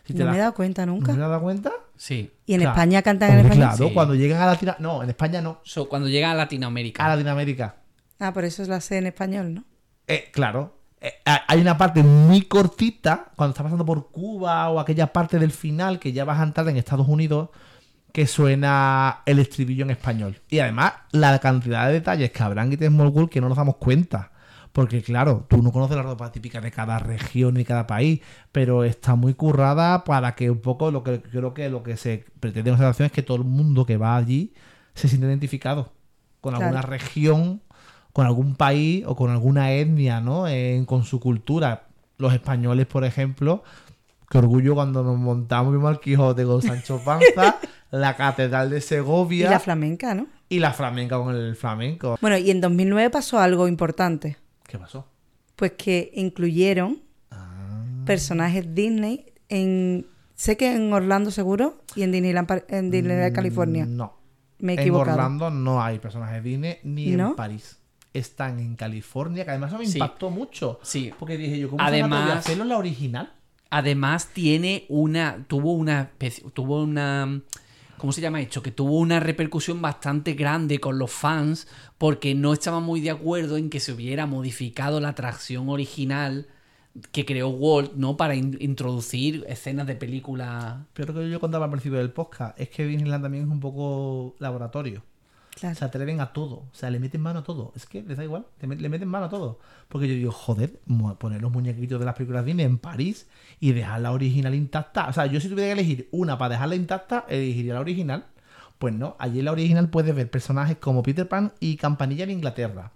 Speaker 1: Si te
Speaker 3: no me he dado cuenta
Speaker 1: ¿No
Speaker 3: nunca.
Speaker 1: te has dado cuenta?
Speaker 2: Sí.
Speaker 3: ¿Y en
Speaker 1: Claro.
Speaker 3: España cantan en español?
Speaker 1: Claro,
Speaker 2: Sí.
Speaker 1: cuando llegan a Latinoamérica. No, en España no.
Speaker 2: So, cuando llega a Latinoamérica.
Speaker 1: A Latinoamérica.
Speaker 3: Ah, por eso la sé en español, ¿no?
Speaker 1: Eh, claro. Eh, ha- hay una parte muy cortita cuando estás pasando por Cuba o aquella parte del final que ya vas a entrar en Estados Unidos que suena el estribillo en español. Y además, la cantidad de detalles que habrá en Small World que no nos damos cuenta. Porque claro, tú no conoces la ropa típica de cada región y cada país, pero está muy currada para que un poco lo que creo que lo que se pretende en esa acción es que todo el mundo que va allí se siente identificado con
Speaker 3: Claro.
Speaker 1: alguna región, con algún país o con alguna etnia, ¿no? En- con su cultura. Los españoles, por ejemplo, qué orgullo cuando nos montamos vimos al Quijote con Sancho Panza, la Catedral de
Speaker 3: Y
Speaker 1: Segovia.
Speaker 3: la flamenca, ¿no?
Speaker 1: Y la flamenca con el flamenco.
Speaker 3: Bueno, y en 2009 pasó algo importante.
Speaker 1: ¿Qué pasó?
Speaker 3: Pues que incluyeron
Speaker 1: Ah.
Speaker 3: personajes Disney en... Sé que en Orlando seguro y en Disneyland, en Disneyland California.
Speaker 1: Mm, No.
Speaker 3: Me he
Speaker 1: en
Speaker 3: equivocado.
Speaker 1: Orlando no hay personajes Disney ni
Speaker 3: ¿No?
Speaker 1: en París. Están en California, que además eso me
Speaker 2: Sí.
Speaker 1: impactó mucho.
Speaker 2: Sí.
Speaker 1: Porque dije yo, ¿cómo se
Speaker 2: Además-
Speaker 1: hacerlo en la original?
Speaker 2: Además tiene una, tuvo una, especie- tuvo una, ¿cómo se llama esto? Que tuvo una repercusión bastante grande con los fans porque no estaban muy de acuerdo en que se hubiera modificado la atracción original que creó Walt, ¿no? Para in- introducir escenas de películas.
Speaker 1: Pero lo que yo contaba al principio del podcast es que Disneyland también es un poco laboratorio.
Speaker 3: Claro.
Speaker 1: Se atreven a todo. O sea, le meten mano a todo. Es que les da igual. Le, met- le meten mano a todo. Porque yo digo, joder, poner los muñequitos de las películas Disney en París y dejar la original intacta. O sea, yo si tuviera que elegir una para dejarla intacta, elegiría la original. Pues no, allí en la original puedes ver personajes como Peter Pan y Campanilla en Inglaterra,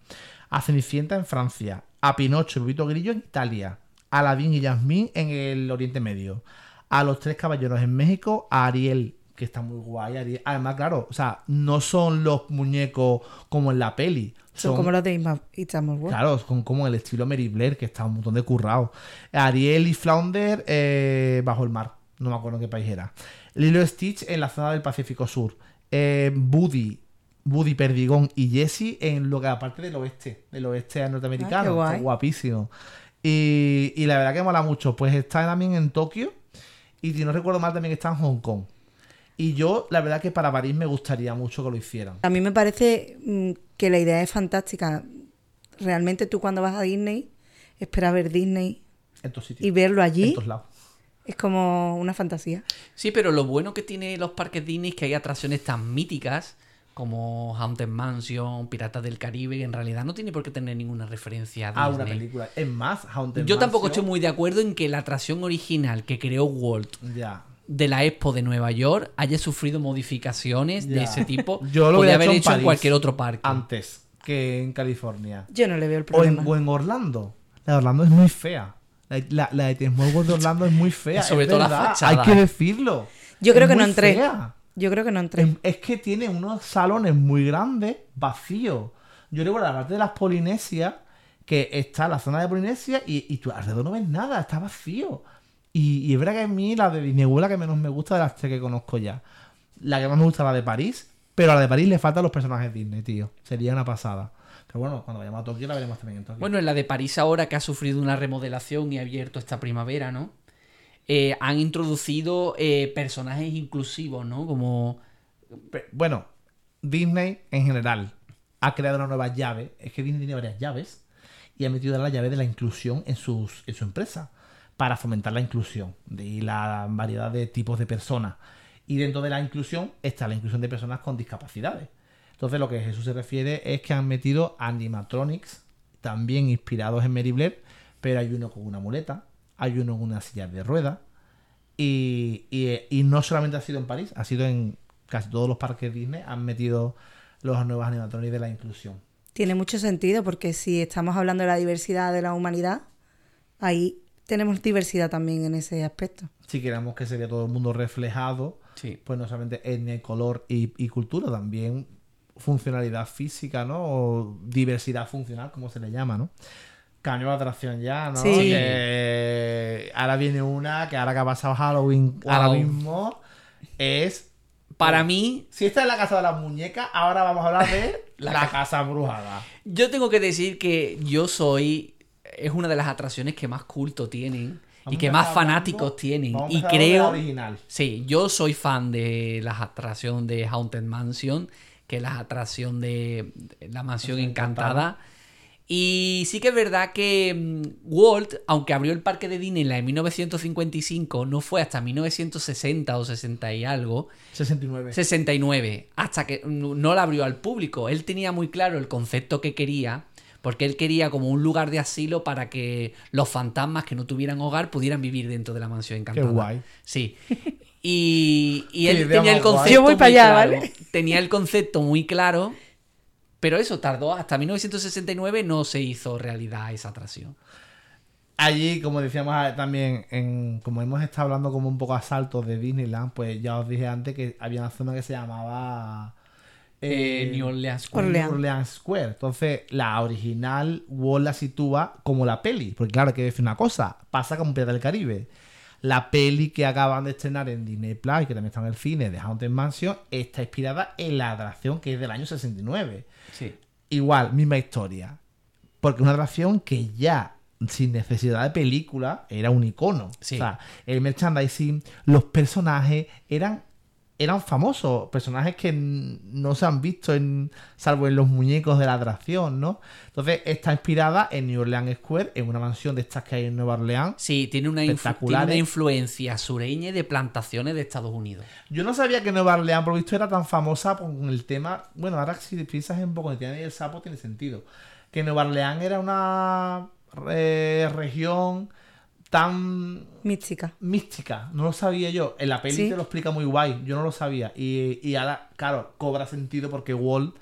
Speaker 1: a Cenicienta en Francia, a Pinocho y Pepito Grillo en Italia, a Aladdin y Jasmine en el Oriente Medio, a los tres caballeros en México, a Ariel, que está muy guay. Además, claro, o sea, no son los muñecos como en la peli.
Speaker 3: Son como los de It's a World.
Speaker 1: Claro, son como el estilo Mary Blair, que está un montón de currado. Ariel y Flounder eh, bajo el mar. No me acuerdo en qué país era. Lilo Stitch en la zona del Pacífico Sur. Eh, Woody, Woody Perdigón y Jessie en lo que aparte del oeste, del oeste
Speaker 3: Ah,
Speaker 1: norteamericano. Está guapísimo. Y, y la verdad que mola mucho. Pues está también en Tokio. Y si no recuerdo mal, también está en Hong Kong. Y yo, la verdad que para París me gustaría mucho que lo hicieran.
Speaker 3: A mí me parece mm, que la idea es fantástica. Realmente tú cuando vas a Disney, esperas ver Disney
Speaker 1: En todos sitios.
Speaker 3: y verlo
Speaker 1: En
Speaker 3: allí
Speaker 1: todos lados.
Speaker 3: es como una fantasía.
Speaker 2: Sí, pero lo bueno que tiene los parques Disney es que hay atracciones tan míticas como Haunted Mansion, Piratas del Caribe, que en realidad no tiene por qué tener ninguna referencia a
Speaker 1: Ah, una película. Es más, Haunted
Speaker 2: Yo tampoco
Speaker 1: Mansion-
Speaker 2: estoy muy de acuerdo en que la atracción original que creó Walt
Speaker 1: Ya.
Speaker 2: De la Expo de Nueva York haya sufrido modificaciones de ese tipo.
Speaker 1: Yo lo
Speaker 2: Podría haber
Speaker 1: hecho en
Speaker 2: hecho en
Speaker 1: París.
Speaker 2: cualquier otro parque.
Speaker 1: Antes que en California.
Speaker 3: Yo no le veo el
Speaker 1: O
Speaker 3: problema.
Speaker 1: en, o en Orlando. La de Orlando es muy fea. La, la, la de World de Orlando es muy fea.
Speaker 2: Sobre
Speaker 1: es
Speaker 2: todo la fachada,
Speaker 1: Hay que decirlo.
Speaker 3: Yo creo
Speaker 1: Es
Speaker 3: que no entré.
Speaker 1: fea.
Speaker 3: Yo creo que no entré.
Speaker 1: Es, es que tiene unos salones muy grandes, vacíos. Yo recuerdo la parte de las Polinesias, que está la zona de Polinesia y, y tú alrededor no ves nada, está vacío. Y, y es verdad que a mí la de Disney World la que menos me gusta de las tres que conozco ya. La que más me gusta es la de París, pero a la de París le faltan los personajes Disney, tío. Sería una pasada. Pero bueno, cuando vayamos a Tokio la veremos también en Tokio.
Speaker 2: Bueno, en la de París ahora que ha sufrido una remodelación y ha abierto esta primavera, ¿no? Eh, han introducido eh, personajes inclusivos, ¿no? Como...
Speaker 1: Bueno, Disney en general ha creado una nueva llave. Es que Disney tiene varias llaves y ha metido la llave de la inclusión en, sus, en su empresa para fomentar la inclusión y la variedad de tipos de personas. Y dentro de la inclusión está la inclusión de personas con discapacidades. Entonces, lo que Jesús se refiere es que han metido animatronics, también inspirados en Mary Blair, pero hay uno con una muleta, hay uno con una silla de ruedas, y, y- y no solamente ha sido en París, ha sido en casi todos los parques Disney, han metido los nuevos animatronics de la inclusión.
Speaker 3: Tiene mucho sentido porque si estamos hablando de la diversidad de la humanidad, ahí tenemos diversidad también en ese aspecto.
Speaker 1: Si queremos que se vea todo el mundo reflejado,
Speaker 2: Sí.
Speaker 1: pues no solamente etnia, color y, y cultura, también funcionalidad física, ¿no? O diversidad funcional, como se le llama, ¿no? Cambio de atracción ya, ¿no?
Speaker 3: Sí.
Speaker 1: Que ahora viene una que ahora que ha pasado Halloween ahora mismo es...
Speaker 2: Para mí,
Speaker 1: Si esta es la casa de las muñecas, ahora vamos a hablar de la, casa embrujada.
Speaker 2: yo tengo que decir que yo soy... Es una de las atracciones que más culto tienen y que más
Speaker 1: hablando-
Speaker 2: fanáticos tienen. Y creo...
Speaker 1: original.
Speaker 2: Sí, yo soy fan de la atracción de Haunted Mansion, que es la atracción de la mansión encantada. Y sí que es verdad que mm, Walt, aunque abrió el parque de Disneyland en 1955, no fue hasta 1960 o 60 y algo,
Speaker 1: 69.
Speaker 2: 69, hasta que no no la abrió al público. Él tenía muy claro el concepto que quería, porque él quería como un lugar de asilo para que los fantasmas que no tuvieran hogar pudieran vivir dentro de la mansión encantada.
Speaker 1: guay.
Speaker 2: Sí. Y, y
Speaker 1: Qué
Speaker 2: él tenía el concepto
Speaker 3: Yo voy
Speaker 2: muy
Speaker 3: para allá,
Speaker 2: claro.
Speaker 3: ¿vale?
Speaker 2: Tenía el concepto muy claro, pero eso tardó hasta 1969 no se hizo realidad esa atracción.
Speaker 1: Allí, como decíamos también, en, como hemos estado hablando como un poco a saltos de Disneyland, pues ya os dije antes que había una zona que se llamaba
Speaker 2: Eh,
Speaker 1: eh,
Speaker 2: New Orleans Square.
Speaker 3: Orleans.
Speaker 1: Orleans Square. Entonces, la original Wall la sitúa como la peli. Porque claro, hay que decir una cosa, pasa como Pirata del Caribe. La peli que acaban de estrenar en Disney Plus y que también está en el cine de Haunted Mansion está inspirada en la atracción que es del año 69.
Speaker 2: Sí.
Speaker 1: Igual, misma historia. Porque una atracción que ya, sin necesidad de película, era un icono.
Speaker 2: Sí.
Speaker 1: O sea, el merchandising, los personajes eran, eran famosos. Personajes que no se han visto, en, salvo en los muñecos de la atracción, ¿no? Entonces, está inspirada en New Orleans Square, en una mansión de estas que hay en Nueva Orleans.
Speaker 2: Sí, tiene una, tiene una influencia sureña y de plantaciones de Estados Unidos.
Speaker 1: Yo no sabía que Nueva Orleans, por visto, era tan famosa con el tema. Bueno, ahora si piensas un poco en tiene el sapo, tiene sentido. Que Nueva Orleans era una eh, región tan
Speaker 3: Mística.
Speaker 1: mística. No lo sabía yo. En la peli
Speaker 3: Sí.
Speaker 1: te lo explica muy guay. Yo no lo sabía. Y, y ahora, claro, cobra sentido porque Walt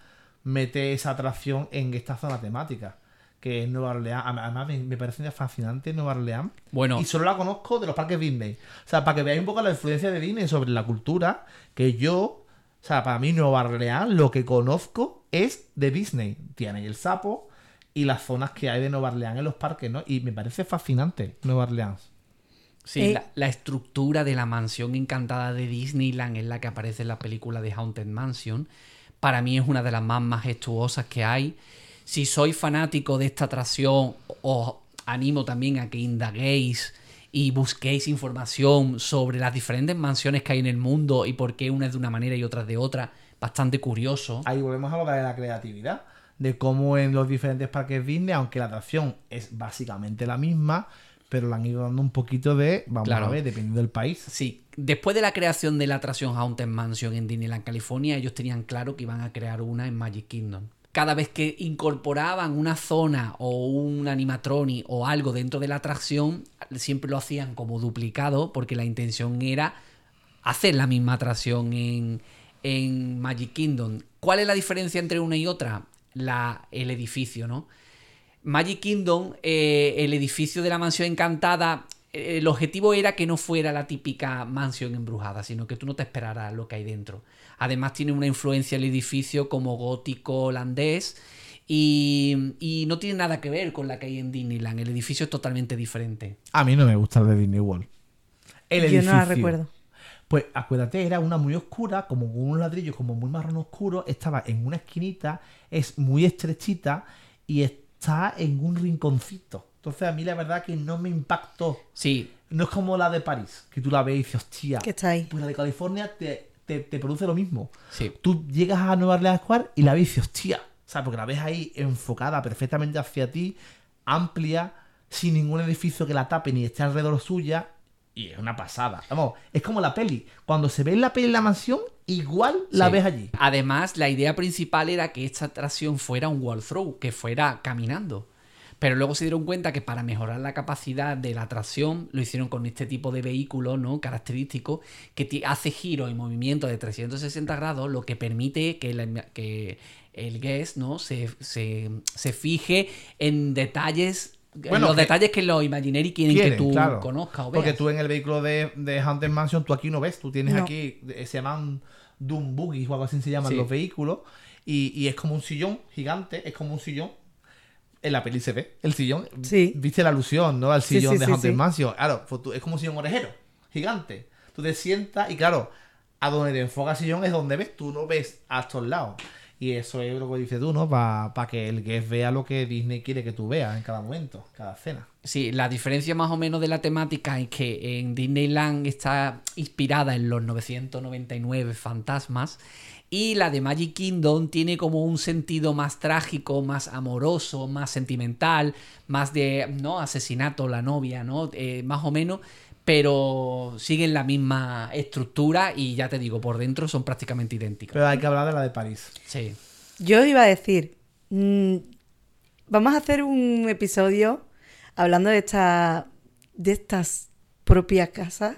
Speaker 1: mete esa atracción en esta zona temática. Que es Nueva Orleans. Además, me, me parece fascinante Nueva Orleans.
Speaker 2: Bueno,
Speaker 1: Y solo la conozco de los parques Disney. O sea, para que veáis un poco la influencia de Disney sobre la cultura, que yo, o sea, para mí Nueva Orleans lo que conozco es de Disney. Tiene el sapo y las zonas que hay de Nueva Orleans en los parques, ¿no? Y me parece fascinante Nueva Orleans.
Speaker 2: sí,
Speaker 3: Eh,
Speaker 2: la, la estructura de la mansión encantada de Disneyland en la que aparece en la película de Haunted Mansion, para mí es una de las más majestuosas que hay. Si sois fanático de esta atracción, os animo también a que indaguéis y busquéis información sobre las diferentes mansiones que hay en el mundo y por qué una es de una manera y otra de otra. Bastante curioso.
Speaker 1: Ahí volvemos a lo de la creatividad, de cómo en los diferentes parques Disney, aunque la atracción es básicamente la misma, pero le han ido dando un poquito de, vamos
Speaker 2: Claro.
Speaker 1: a ver, dependiendo del país.
Speaker 2: Sí, después de la creación de la atracción Haunted Mansion en Disneyland, California, ellos tenían claro que iban a crear una en Magic Kingdom. Cada vez que incorporaban una zona o un animatronic o algo dentro de la atracción, siempre lo hacían como duplicado porque la intención era hacer la misma atracción en, en Magic Kingdom. ¿Cuál es la diferencia entre una y otra? La, el edificio, ¿no? Magic Kingdom, eh, el edificio de la mansión encantada, eh, el objetivo era que no fuera la típica mansión embrujada, sino que tú no te esperaras lo que hay dentro. Además tiene una influencia el edificio como gótico holandés y, y no tiene nada que ver con la que hay en Disneyland. El edificio es totalmente diferente.
Speaker 1: A mí no me gusta el de Disney World. El
Speaker 3: Yo no la
Speaker 1: edificio.
Speaker 3: recuerdo.
Speaker 1: Pues acuérdate, era una muy oscura, como con unos ladrillos como muy marrón oscuro, estaba en una esquinita, es muy estrechita y está en un rinconcito. Entonces a mí la verdad que no me impactó.
Speaker 2: Sí,
Speaker 1: No es como la de París, que tú la ves y dices, hostia,
Speaker 3: Que está ahí.
Speaker 1: pues la de California te, te- te produce lo mismo.
Speaker 2: sí.
Speaker 1: Tú llegas a Nueva Orleans Square y la ves y dices, hostia, o sea, porque la ves ahí enfocada perfectamente hacia ti, amplia, sin ningún edificio que la tape ni esté alrededor suya, y es una pasada. Vamos, es como la peli. Cuando se ve en la peli en la mansión, igual la
Speaker 2: Sí.
Speaker 1: ves allí.
Speaker 2: Además, la idea principal era que esta atracción fuera un walkthrough, que fuera caminando. Pero luego se dieron cuenta que para mejorar la capacidad de la atracción lo hicieron con este tipo de vehículo ¿no? característico que hace giro y movimiento de 360 grados, lo que permite que, la- que el guest ¿no? se, se- se fije en detalles,
Speaker 1: Bueno,
Speaker 2: los
Speaker 1: que-
Speaker 2: detalles que los Imaginary quieren
Speaker 1: Quieren,
Speaker 2: que tú
Speaker 1: claro.
Speaker 2: conozcas o veas.
Speaker 1: Porque tú en el vehículo de, de Haunted Mansion, tú aquí no ves. Tú tienes
Speaker 3: No.
Speaker 1: aquí, se llaman Doom Buggies o algo así se llaman
Speaker 2: Sí.
Speaker 1: los vehículos. Y, y es como un sillón gigante, es como un sillón. En la peli se ve el sillón.
Speaker 3: Sí.
Speaker 1: Viste la alusión, ¿no? Al
Speaker 3: Sí,
Speaker 1: sillón
Speaker 3: sí,
Speaker 1: de
Speaker 3: sí,
Speaker 1: Haunted
Speaker 3: sí.
Speaker 1: Mansion. Claro, pues tú- es como un sillón orejero, gigante. Tú te sientas y claro, a donde te enfoca el sillón es donde ves. Tú no ves a estos lados. Y eso es lo que dices tú, ¿no? Para que el guest vea lo que Disney quiere que tú veas en cada momento, cada escena.
Speaker 2: Sí, la diferencia más o menos de la temática es que en Disneyland está inspirada en los 999 fantasmas y la de Magic Kingdom tiene como un sentido más trágico, más amoroso, más sentimental, más de, ¿no? Asesinato, la novia, ¿no? Eh, más o menos, pero siguen la misma estructura y ya te digo, por dentro son prácticamente idénticas.
Speaker 1: Pero hay que hablar de la de París.
Speaker 2: Sí.
Speaker 3: Yo iba a decir, mm, vamos a hacer un episodio hablando de esta, de estas propias casas.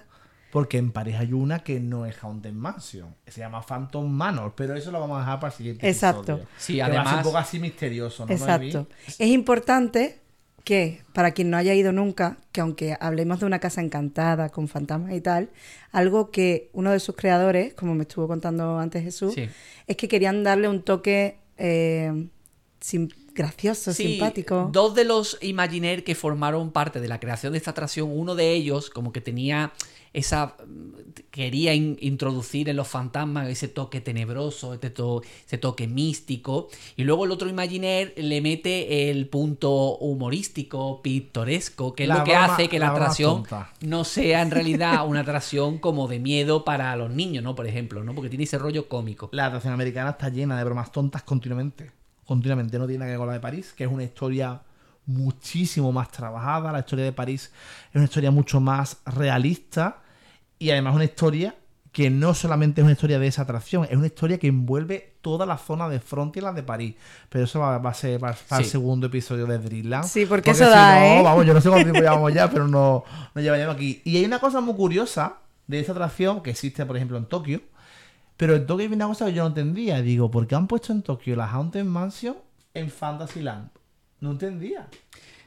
Speaker 1: Porque en París hay una que no es Haunted Mansion. Se llama Phantom Manor, pero eso lo vamos a dejar para el siguiente
Speaker 3: Exacto.
Speaker 1: episodio.
Speaker 2: Sí,
Speaker 1: Que va a ser
Speaker 2: además-
Speaker 1: un poco así misterioso, ¿no?
Speaker 3: Exacto.
Speaker 1: Noemí?
Speaker 3: Es importante que, para quien no haya ido nunca, que aunque hablemos de una casa encantada, con fantasmas y tal, algo que uno de sus creadores, como me estuvo contando antes Jesús,
Speaker 2: Sí.
Speaker 3: es que querían darle un toque eh, gracioso,
Speaker 2: Sí,
Speaker 3: simpático.
Speaker 2: Dos de los Imaginaire que formaron parte de la creación de esta atracción, uno de ellos como que tenía esa... quería in- introducir en los fantasmas ese toque tenebroso, este to- ese toque místico, y luego el otro Imaginaire le mete el punto humorístico, pintoresco, que es
Speaker 1: La
Speaker 2: lo que
Speaker 1: broma-
Speaker 2: hace que la,
Speaker 1: la
Speaker 2: atracción no sea en realidad una atracción como de miedo para los niños, ¿no? Por ejemplo, ¿no? Porque tiene ese rollo cómico.
Speaker 1: La atracción americana está llena de bromas tontas continuamente. Continuamente, no tiene nada que ver con la de París, que es una historia muchísimo más trabajada. La historia de París es una historia mucho más realista y además una historia que no solamente es una historia de esa atracción, es una historia que envuelve toda la zona de Frontierland de París. Pero eso va, va a ser para, el segundo episodio de Dreamland.
Speaker 3: Sí, porque eso da,
Speaker 1: no,
Speaker 3: ¿eh?
Speaker 1: Vamos, yo no sé cuánto tiempo llevamos ya, pero no, no llevaríamos aquí. Y hay una cosa muy curiosa de esa atracción que existe, por ejemplo, en Tokio. Pero en Tokio hay una cosa que yo no entendía. Digo, ¿por qué han puesto en Tokio la Haunted Mansion en Fantasyland? No entendía.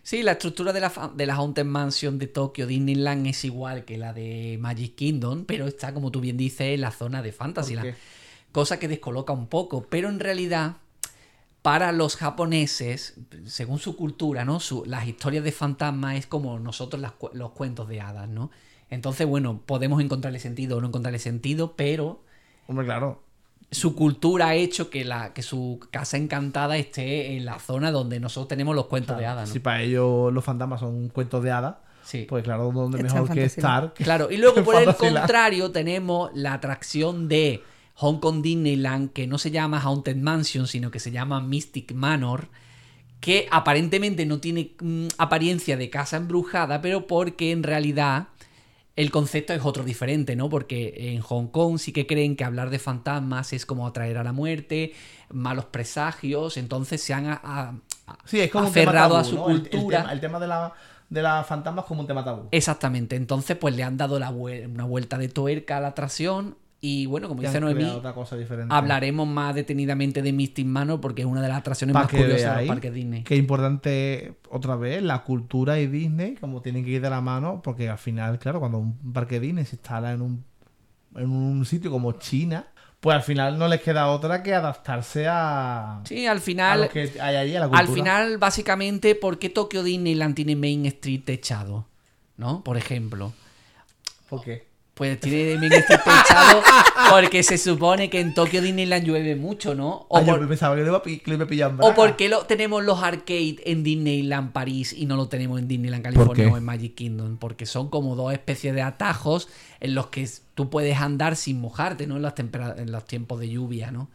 Speaker 2: Sí, la estructura de la, de la Haunted Mansion de Tokio Disneyland es igual que la de Magic Kingdom, pero está, como tú bien dices, en la zona de Fantasyland. Cosa que descoloca un poco, pero en realidad, para los japoneses, según su cultura, ¿no? Su- las historias de fantasmas es como nosotros las los cuentos de hadas, ¿no? Entonces, bueno, podemos encontrarle sentido o no encontrarle sentido, pero
Speaker 1: Hombre, claro.
Speaker 2: Su cultura ha hecho que, la, que su casa encantada esté en la zona donde nosotros tenemos los cuentos de hadas, ¿no?
Speaker 1: Si para ellos los fantasmas son cuentos de hadas,
Speaker 2: Sí.
Speaker 1: pues claro, ¿dónde
Speaker 3: Está
Speaker 1: mejor que estar? que-
Speaker 2: Claro, y luego por el contrario tenemos la atracción de Hong Kong Disneyland que no se llama Haunted Mansion, sino que se llama Mystic Manor, que aparentemente no tiene mm, apariencia de casa embrujada, pero porque en realidad el concepto es otro diferente, ¿no? Porque en Hong Kong sí que creen que hablar de fantasmas es como atraer a la muerte, malos presagios, entonces se han a- a-
Speaker 1: Sí, es como
Speaker 2: aferrado a su
Speaker 1: ¿no? El- el
Speaker 2: cultura.
Speaker 1: tema- El, tema de la de las fantasmas como un tema tabú.
Speaker 2: Exactamente, entonces pues le han dado la vuel- una vuelta de tuerca a la atracción y bueno, como dice Noemí, hablaremos más detenidamente de Mystic Manor porque es una de las atracciones
Speaker 1: Para
Speaker 2: más curiosas de los
Speaker 1: veáis
Speaker 2: parques Disney.
Speaker 1: que importante otra vez la cultura y Disney como tienen que ir de la mano porque al final claro cuando un parque Disney se instala en un en un sitio como China pues al final no les queda otra que adaptarse a,
Speaker 2: Sí, al
Speaker 1: a
Speaker 2: final,
Speaker 1: lo que hay ahí a la cultura
Speaker 2: al final básicamente, ¿por qué Tokyo Disneyland tiene Main Street techado? ¿No? Por ejemplo.
Speaker 1: ¿por qué?
Speaker 2: Pues tiene Main Street techado porque se supone que en Tokyo Disneyland llueve mucho, ¿no? O
Speaker 1: Ah, yo pensaba que lo iba a,
Speaker 2: ¿O
Speaker 1: braga.
Speaker 2: por qué lo, tenemos los arcades en Disneyland París y no lo tenemos en Disneyland California o en Magic Kingdom? Porque son como dos especies de atajos en los que tú puedes andar sin mojarte, ¿no? En los, tempera- en los tiempos de lluvia, ¿no?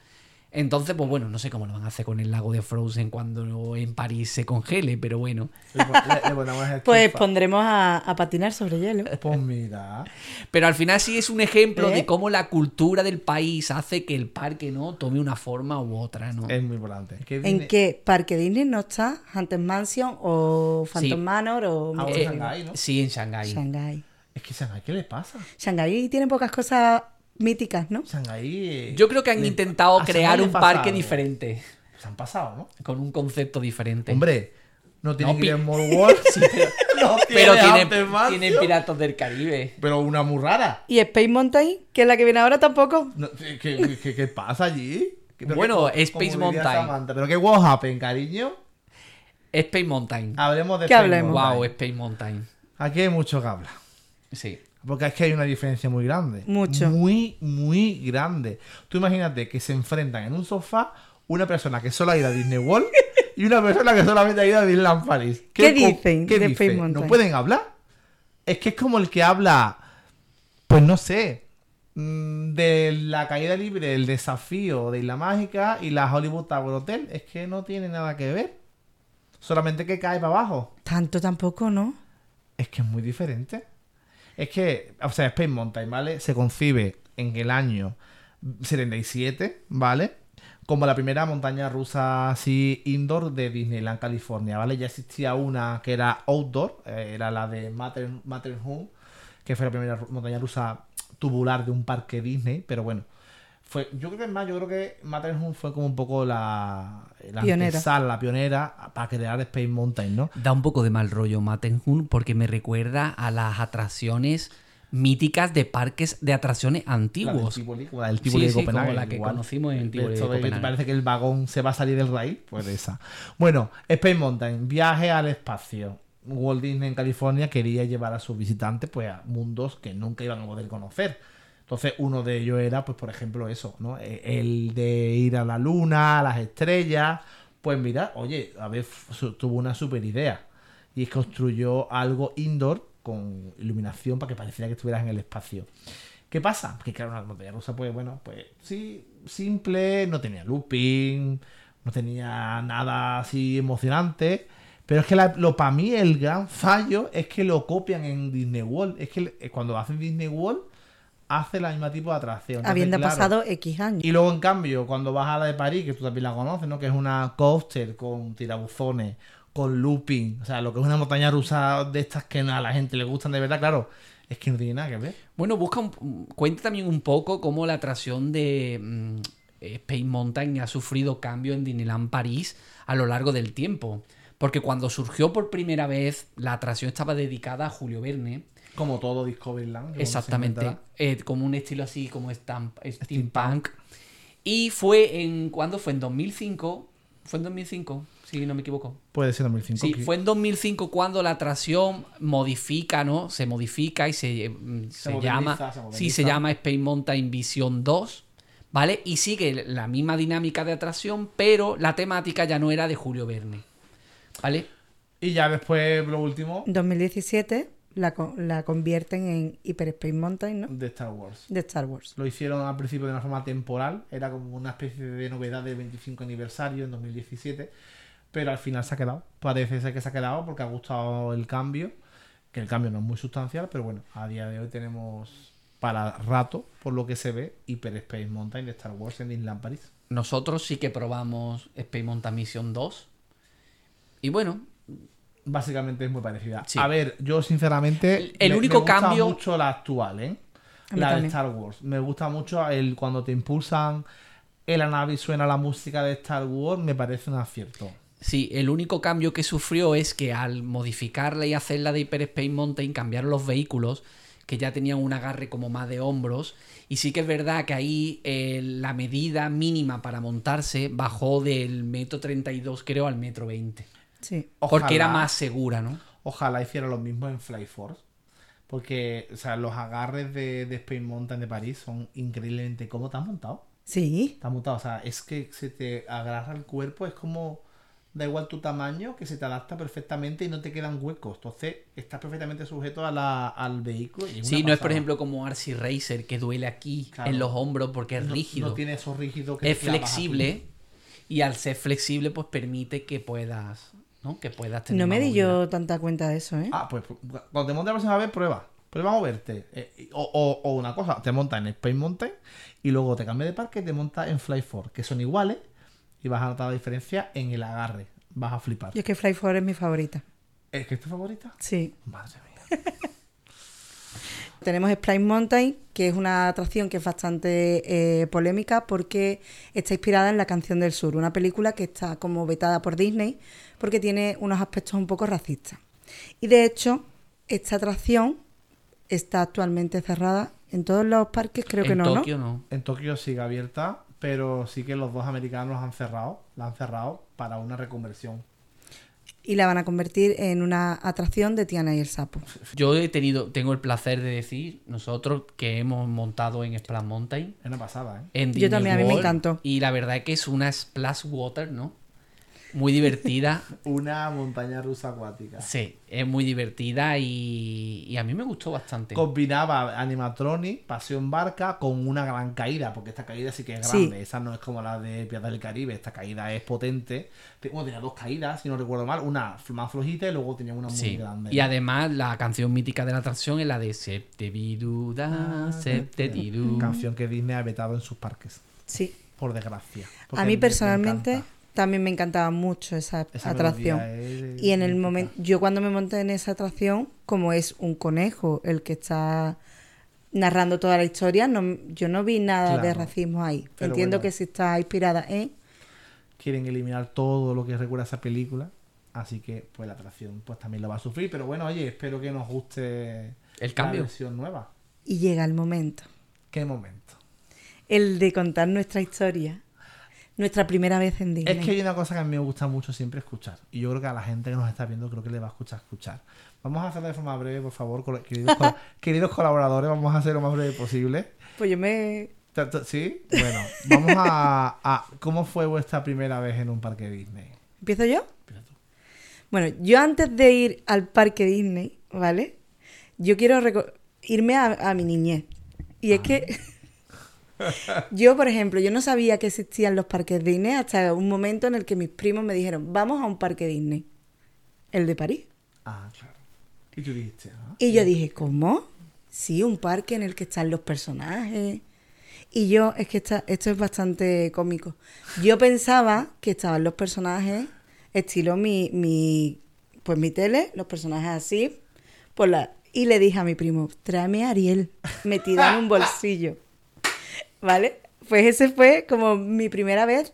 Speaker 2: Entonces, pues bueno, no sé cómo lo van a hacer con el lago de Frozen cuando en París se congele, pero bueno.
Speaker 1: Le le- le
Speaker 3: Pues pondremos a, a patinar sobre hielo.
Speaker 1: pues mira
Speaker 2: Pero al final sí es un ejemplo
Speaker 3: ¿Eh?
Speaker 2: de cómo la cultura del país hace que el parque, ¿no? Tome una forma u otra, ¿no?
Speaker 1: es muy importante
Speaker 3: ¿En
Speaker 1: Disney-
Speaker 3: qué parque Disney no está? ¿Haunted Mansion o Phantom
Speaker 2: Sí.
Speaker 3: Manor o
Speaker 1: Ah, bueno,
Speaker 2: Eh,
Speaker 1: Shanghái, ¿no?
Speaker 2: Sí, en Shanghái.
Speaker 3: Shanghái?
Speaker 1: es que Shanghái ¿qué le pasa?
Speaker 3: Shanghái tiene pocas cosas míticas, ¿no?
Speaker 1: Shanghái eh,
Speaker 2: Yo creo que han
Speaker 1: le-
Speaker 2: intentado crear un parque diferente.
Speaker 1: se han pasado ¿no?
Speaker 2: con un concepto diferente.
Speaker 1: hombre no tiene
Speaker 2: No,
Speaker 1: que ir
Speaker 2: pi-
Speaker 1: en Mall World
Speaker 2: Sí, pero,
Speaker 1: no
Speaker 2: pero
Speaker 1: tiene
Speaker 2: tiene, tiene Piratas del Caribe.
Speaker 1: pero una muy rara
Speaker 3: ¿Y Space Mountain, que es la que viene ahora tampoco?
Speaker 1: No, ¿qué, qué, qué- qué pasa allí? ¿Qué- pero
Speaker 2: Bueno,
Speaker 1: qué-
Speaker 2: Space Mountain.
Speaker 1: Samantha, pero qué what happened, cariño.
Speaker 2: Space Mountain.
Speaker 1: Hablemos de
Speaker 3: ¿Qué
Speaker 1: Space
Speaker 3: hablemos?
Speaker 1: Mountain.
Speaker 2: wow, Space Mountain.
Speaker 1: Aquí hay mucho que hablar.
Speaker 2: Sí.
Speaker 1: Porque es que hay una diferencia muy grande.
Speaker 3: Mucho.
Speaker 1: Muy, muy grande. Tú imagínate que se enfrentan en un sofá una persona que solo ha ido a Disney World y una persona que solamente ha ido a Disneyland Paris.
Speaker 3: ¿Qué dicen
Speaker 1: ¿Qué
Speaker 3: de
Speaker 1: dice? ¿No pueden hablar? Es que es como el que habla, pues no sé, mm, de la caída libre, el desafío de Isla Mágica y la Hollywood Tower Hotel. Es que no tiene nada que ver. Solamente que cae para abajo.
Speaker 3: Tanto tampoco, ¿no?
Speaker 1: Es que es muy diferente. Es que, o sea, Space Mountain, ¿vale? Se concibe en el año 77, ¿vale? Como la primera montaña rusa así indoor de Disneyland, California, ¿vale? Ya existía una que era outdoor, eh, era la de Matter- Matterhorn, que fue la primera montaña rusa tubular de un parque Disney, pero bueno, fue, yo creo que es más, yo creo que Matterhorn fue como un poco la, la
Speaker 3: Pionera.
Speaker 1: la pionera para crear Space Mountain, ¿no?
Speaker 2: Da un poco de mal rollo Matterhorn porque me recuerda a las atracciones míticas de parques de atracciones
Speaker 1: La del
Speaker 2: antiguos.
Speaker 1: Tivoli, la del Tivoli
Speaker 2: Sí,
Speaker 1: de
Speaker 2: sí,
Speaker 1: Copenhague.
Speaker 2: como la que
Speaker 1: igual.
Speaker 2: conocimos en
Speaker 1: De
Speaker 2: Tivoli de
Speaker 1: esto de que
Speaker 2: Copenhague.
Speaker 1: parece que el vagón se va a salir del raíl, pues esa. Bueno, Space Mountain, viaje al espacio. Walt Disney en California quería llevar a sus visitantes pues a mundos que nunca iban a poder conocer. Entonces, uno de ellos era, pues, por ejemplo, eso, ¿no? Eh, El de ir a la luna, a las estrellas. Pues mira, oye, a ver, tuvo una super idea. Y construyó algo indoor con iluminación para que pareciera que estuvieras en el espacio. ¿Qué pasa? Que claro, una montaña rusa, pues bueno, pues sí, simple, no tenía looping, no tenía nada así emocionante. Pero es que lo para mí el gran fallo es que lo copian en Disney World. Es que eh, cuando hacen Disney World, hace la misma tipo de atracción. Entonces,
Speaker 3: Habiendo
Speaker 1: claro,
Speaker 3: pasado X años.
Speaker 1: y luego, en cambio, cuando vas a la de París, que tú también la conoces, ¿no? Que es una coaster con tirabuzones, con looping, o sea, lo que es una montaña rusa de estas que a la gente le gustan de verdad, claro, es que no tiene nada que ver.
Speaker 2: Bueno, busca un- cuenta también un poco cómo la atracción de mm, Space Mountain ha sufrido cambio en Disneyland París a lo largo del tiempo. Porque cuando surgió por primera vez, la atracción estaba dedicada a Julio Verne.
Speaker 1: Como todo Discoveryland.
Speaker 2: Exactamente. eh, como un estilo así como stamp- steampunk. Y fue en. ¿Cuándo fue? En 2005. ¿Fue en 2005? Si no me equivoco.
Speaker 1: Puede ser 2005.
Speaker 2: Sí, fue en 2005 cuando la atracción modifica, ¿no? Se modifica y se, mm, se, llama.
Speaker 1: se
Speaker 2: sí, se llama Space Mountain Vision 2. ¿Vale? Y sigue la misma dinámica de atracción, pero la temática ya no era de Julio Verne. ¿Vale?
Speaker 1: Y ya después, lo último,
Speaker 3: En 2017 la, la convierten en Hyper Space Mountain, ¿no?
Speaker 1: de Star Wars.
Speaker 3: De Star Wars.
Speaker 1: Lo hicieron al principio de una forma temporal, era como una especie de novedad del 25 aniversario en 2017, pero al final se ha quedado. Parece ser que se ha quedado porque ha gustado el cambio, que el cambio no es muy sustancial, pero bueno, a día de hoy tenemos para rato, por lo que se ve, Hyper Space Mountain de Star Wars en Disneyland París.
Speaker 2: Nosotros sí que probamos Space Mountain Mission 2. Y bueno,
Speaker 1: Básicamente es muy parecida.
Speaker 2: Sí.
Speaker 1: A ver, yo sinceramente.
Speaker 2: El- el
Speaker 1: me-
Speaker 2: único
Speaker 1: me gusta
Speaker 2: cambio-
Speaker 1: mucho la actual, ¿eh? La de. Star Wars. Me gusta mucho el cuando te impulsan en la nave y suena la música de Star Wars, me parece un acierto.
Speaker 2: Sí, el único cambio que sufrió es que al modificarla y hacerla de Hyper Space Mountain cambiaron los vehículos que ya tenían un agarre como más de hombros y sí que es verdad que ahí eh, la medida mínima para montarse bajó del metro 32 creo al metro 20
Speaker 3: Sí.
Speaker 2: porque era más segura, ¿no?
Speaker 1: Ojalá hiciera lo mismo en Fly Force. Porque, o sea, los agarres de, de Space Mountain de París son increíblemente. ¿Cómo te has montado?
Speaker 3: Sí.
Speaker 1: Has montado. O sea, es que se te agarra el cuerpo, es como. Da igual tu tamaño, que se te adapta perfectamente y no te quedan huecos. Entonces, estás perfectamente sujeto a la- al vehículo. y
Speaker 2: Sí, no es por ejemplo como RC Racer que duele aquí
Speaker 1: Claro.
Speaker 2: en los hombros porque es
Speaker 1: No-
Speaker 2: rígido.
Speaker 1: No, tiene eso rígido que
Speaker 2: es flexible y al ser flexible pues permite que puedas, ¿no? Que puedas tener
Speaker 3: No me di yo tanta cuenta de eso, ¿eh?
Speaker 1: Ah, pues cuando te montes la próxima vez, prueba. Prueba a moverte. Eh, o, o- o una cosa, te montas en Space Mountain y luego te cambias de parque y te montas en Fly 4, que son iguales y vas a notar la diferencia en el agarre. Vas a flipar.
Speaker 3: Y es que Fly 4 es mi favorita.
Speaker 1: ¿Es que es tu favorita?
Speaker 3: Sí.
Speaker 1: Madre mía.
Speaker 3: Tenemos Splash Mountain, que es una atracción que es bastante eh, polémica porque está inspirada en La canción del sur, una película que está como vetada por Disney porque tiene unos aspectos un poco racistas. Y de hecho, esta atracción está actualmente cerrada en todos los parques, creo que
Speaker 2: en
Speaker 3: no, ¿no?
Speaker 2: Tokio no.
Speaker 1: En Tokio sigue abierta, pero sí que los dos americanos han cerrado. La han cerrado para una reconversión.
Speaker 3: Y la van a convertir en una atracción de Tiana y el sapo.
Speaker 2: Yo he tenido, tengo el placer de decir, nosotros que hemos montado en Splash Mountain,
Speaker 1: Es una pasada, ¿eh?
Speaker 2: en
Speaker 3: Yo
Speaker 2: Disney
Speaker 3: también, a mí me
Speaker 2: World,
Speaker 3: encantó.
Speaker 2: Y la verdad es que es una splash water, ¿no? Muy divertida.
Speaker 1: Una montaña rusa acuática.
Speaker 2: sí, es muy divertida y, y a mí me gustó bastante.
Speaker 1: Combinaba animatronic, pasión barca, con una gran caída, porque esta caída sí que es
Speaker 3: Sí.
Speaker 1: grande. Esa no es como la de Piratas del Caribe, esta caída es potente. Bueno, tenía dos caídas, si no recuerdo mal, una más flojita y luego tenía una muy
Speaker 2: Sí,
Speaker 1: grande.
Speaker 2: y además la canción mítica de la atracción es la de Septe Viruda, Septe Tiru.
Speaker 1: Canción que Disney ha vetado en sus parques,
Speaker 3: Sí.
Speaker 1: por desgracia. Porque
Speaker 3: A mí
Speaker 1: me- me
Speaker 3: personalmente
Speaker 1: encanta.
Speaker 3: También me encantaba mucho esa,
Speaker 1: Esa
Speaker 3: atracción.
Speaker 1: es
Speaker 3: Y en el momento, yo cuando me monté en esa atracción, como es un conejo el que está narrando toda la historia, no, yo no vi nada de racismo ahí. Entiendo
Speaker 1: bueno.
Speaker 3: que sí está inspirada en...
Speaker 1: quieren eliminar todo lo que recuerda a esa película. Así que, pues la atracción pues también lo va a sufrir. Pero bueno, oye, espero que nos guste
Speaker 2: El cambio.
Speaker 1: la versión nueva.
Speaker 3: Y llega el momento.
Speaker 1: ¿Qué momento?
Speaker 3: El de contar nuestra historia. Nuestra primera vez en Disney.
Speaker 1: Es que hay una cosa que a mí me gusta mucho siempre escuchar. Y yo creo que a la gente que nos está viendo creo que le va a escuchar escuchar. Vamos a hacerlo de forma breve, por favor, queridos, col- queridos colaboradores. Vamos a hacer lo más breve posible.
Speaker 3: Pues yo me...
Speaker 1: ¿Sí? Bueno, vamos a, a- ¿Cómo fue vuestra primera vez en un parque Disney?
Speaker 3: ¿Empiezo yo?
Speaker 1: Empieza tú.
Speaker 3: Bueno, yo antes de ir al parque Disney, ¿vale? Yo quiero irme a, a mi niñez. Y es que yo, por ejemplo, yo no sabía que existían los parques Disney hasta un momento en el que mis primos me dijeron, vamos a un parque Disney. El de París.
Speaker 1: Ah, claro. Y tú dijiste, ¿no?
Speaker 3: Y yo dije, ¿cómo? Sí, un parque en el que están los personajes. Y yo, es que esta- esto es bastante cómico. Yo pensaba que estaban los personajes, estilo mi, mi, pues mi tele, los personajes así, por la, y le dije a mi primo, tráeme a Ariel, metida en un bolsillo. ¿Vale? Pues ese fue como mi primera vez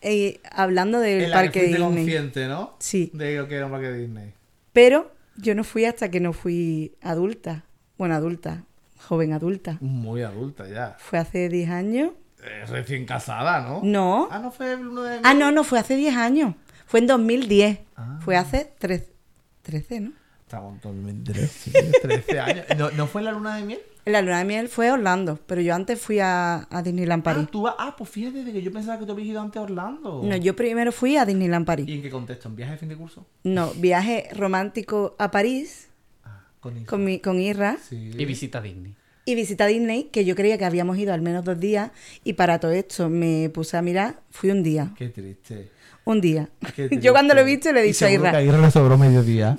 Speaker 3: eh, hablando del
Speaker 1: En la que
Speaker 3: parque Disney.
Speaker 1: consciente, ¿no?
Speaker 3: Sí.
Speaker 1: De lo que era un parque Disney.
Speaker 3: Pero yo no fui hasta que no fui adulta. Bueno, adulta, joven adulta.
Speaker 1: Muy adulta ya.
Speaker 3: Fue hace 10 años.
Speaker 1: Eh, recién casada, ¿no?
Speaker 3: No.
Speaker 1: Ah, no fue el uno de
Speaker 3: Ah, no, no, fue hace 10 años. Fue en 2010.
Speaker 1: Ah.
Speaker 3: Fue hace 13, 13, ¿no?
Speaker 1: Estamos en 2013, 13 años. ¿No, ¿No fue en la luna de miel?
Speaker 3: La luna de miel fue Orlando, pero yo antes fui a, a Disneyland París.
Speaker 1: Ah, tú vas- ah, pues fíjate de que yo pensaba que tú habías ido antes a Orlando.
Speaker 3: No, yo primero fui a Disneyland París.
Speaker 1: ¿Y en qué contexto? ¿En viaje de fin de curso?
Speaker 3: No, viaje romántico a París
Speaker 1: Ah, con
Speaker 3: mi, con Irra
Speaker 1: Sí.
Speaker 2: Y visita Disney.
Speaker 3: y visita Disney, que yo creía que habíamos ido al menos dos días. Y para todo esto me puse a mirar, fui un día.
Speaker 1: Qué triste.
Speaker 3: Un día. Yo cuando lo he visto le he
Speaker 1: Y
Speaker 3: dicho a Irra.
Speaker 1: que a Irra le sobró mediodía.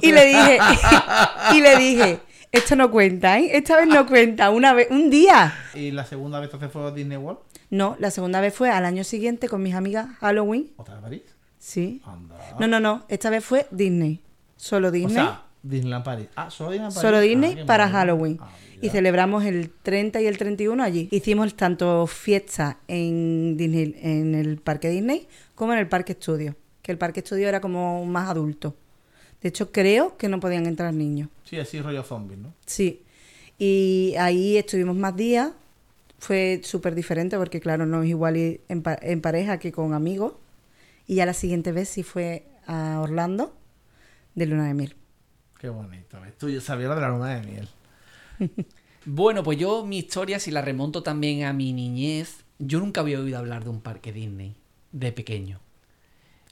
Speaker 3: Y le dije, y le dije, esto no cuenta, ¿eh? Esta vez no cuenta, una vez, un día.
Speaker 1: ¿Y la segunda vez entonces fue a Disney World?
Speaker 3: No, la segunda vez fue al año siguiente con mis amigas Halloween.
Speaker 1: ¿Otra vez París?
Speaker 3: Sí.
Speaker 1: Anda.
Speaker 3: No, no, no, esta vez fue Disney. Solo
Speaker 1: O
Speaker 3: Disney.
Speaker 1: sea, Disneyland París. Ah, solo Disneyland París.
Speaker 3: Solo Disney
Speaker 1: Ah,
Speaker 3: para
Speaker 1: maravilla.
Speaker 3: Halloween.
Speaker 1: Ah,
Speaker 3: y celebramos el 30 y el 31 allí. Hicimos tanto fiesta en Disney, en el parque Disney, como en el parque estudio. Que el parque estudio era como más adulto. De hecho, creo que no podían entrar niños.
Speaker 1: Sí, así rollo zombies, ¿no?
Speaker 3: Sí. Y ahí estuvimos más días. Fue súper diferente porque, claro, no es igual ir en, pa- en pareja que con amigos. Y ya la siguiente vez sí fue a Orlando de luna de miel.
Speaker 1: Qué bonito. Tú yo sabía lo de la luna de miel.
Speaker 2: Bueno, pues yo mi historia, si la remonto también a mi niñez, yo nunca había oído hablar de un parque Disney de pequeño.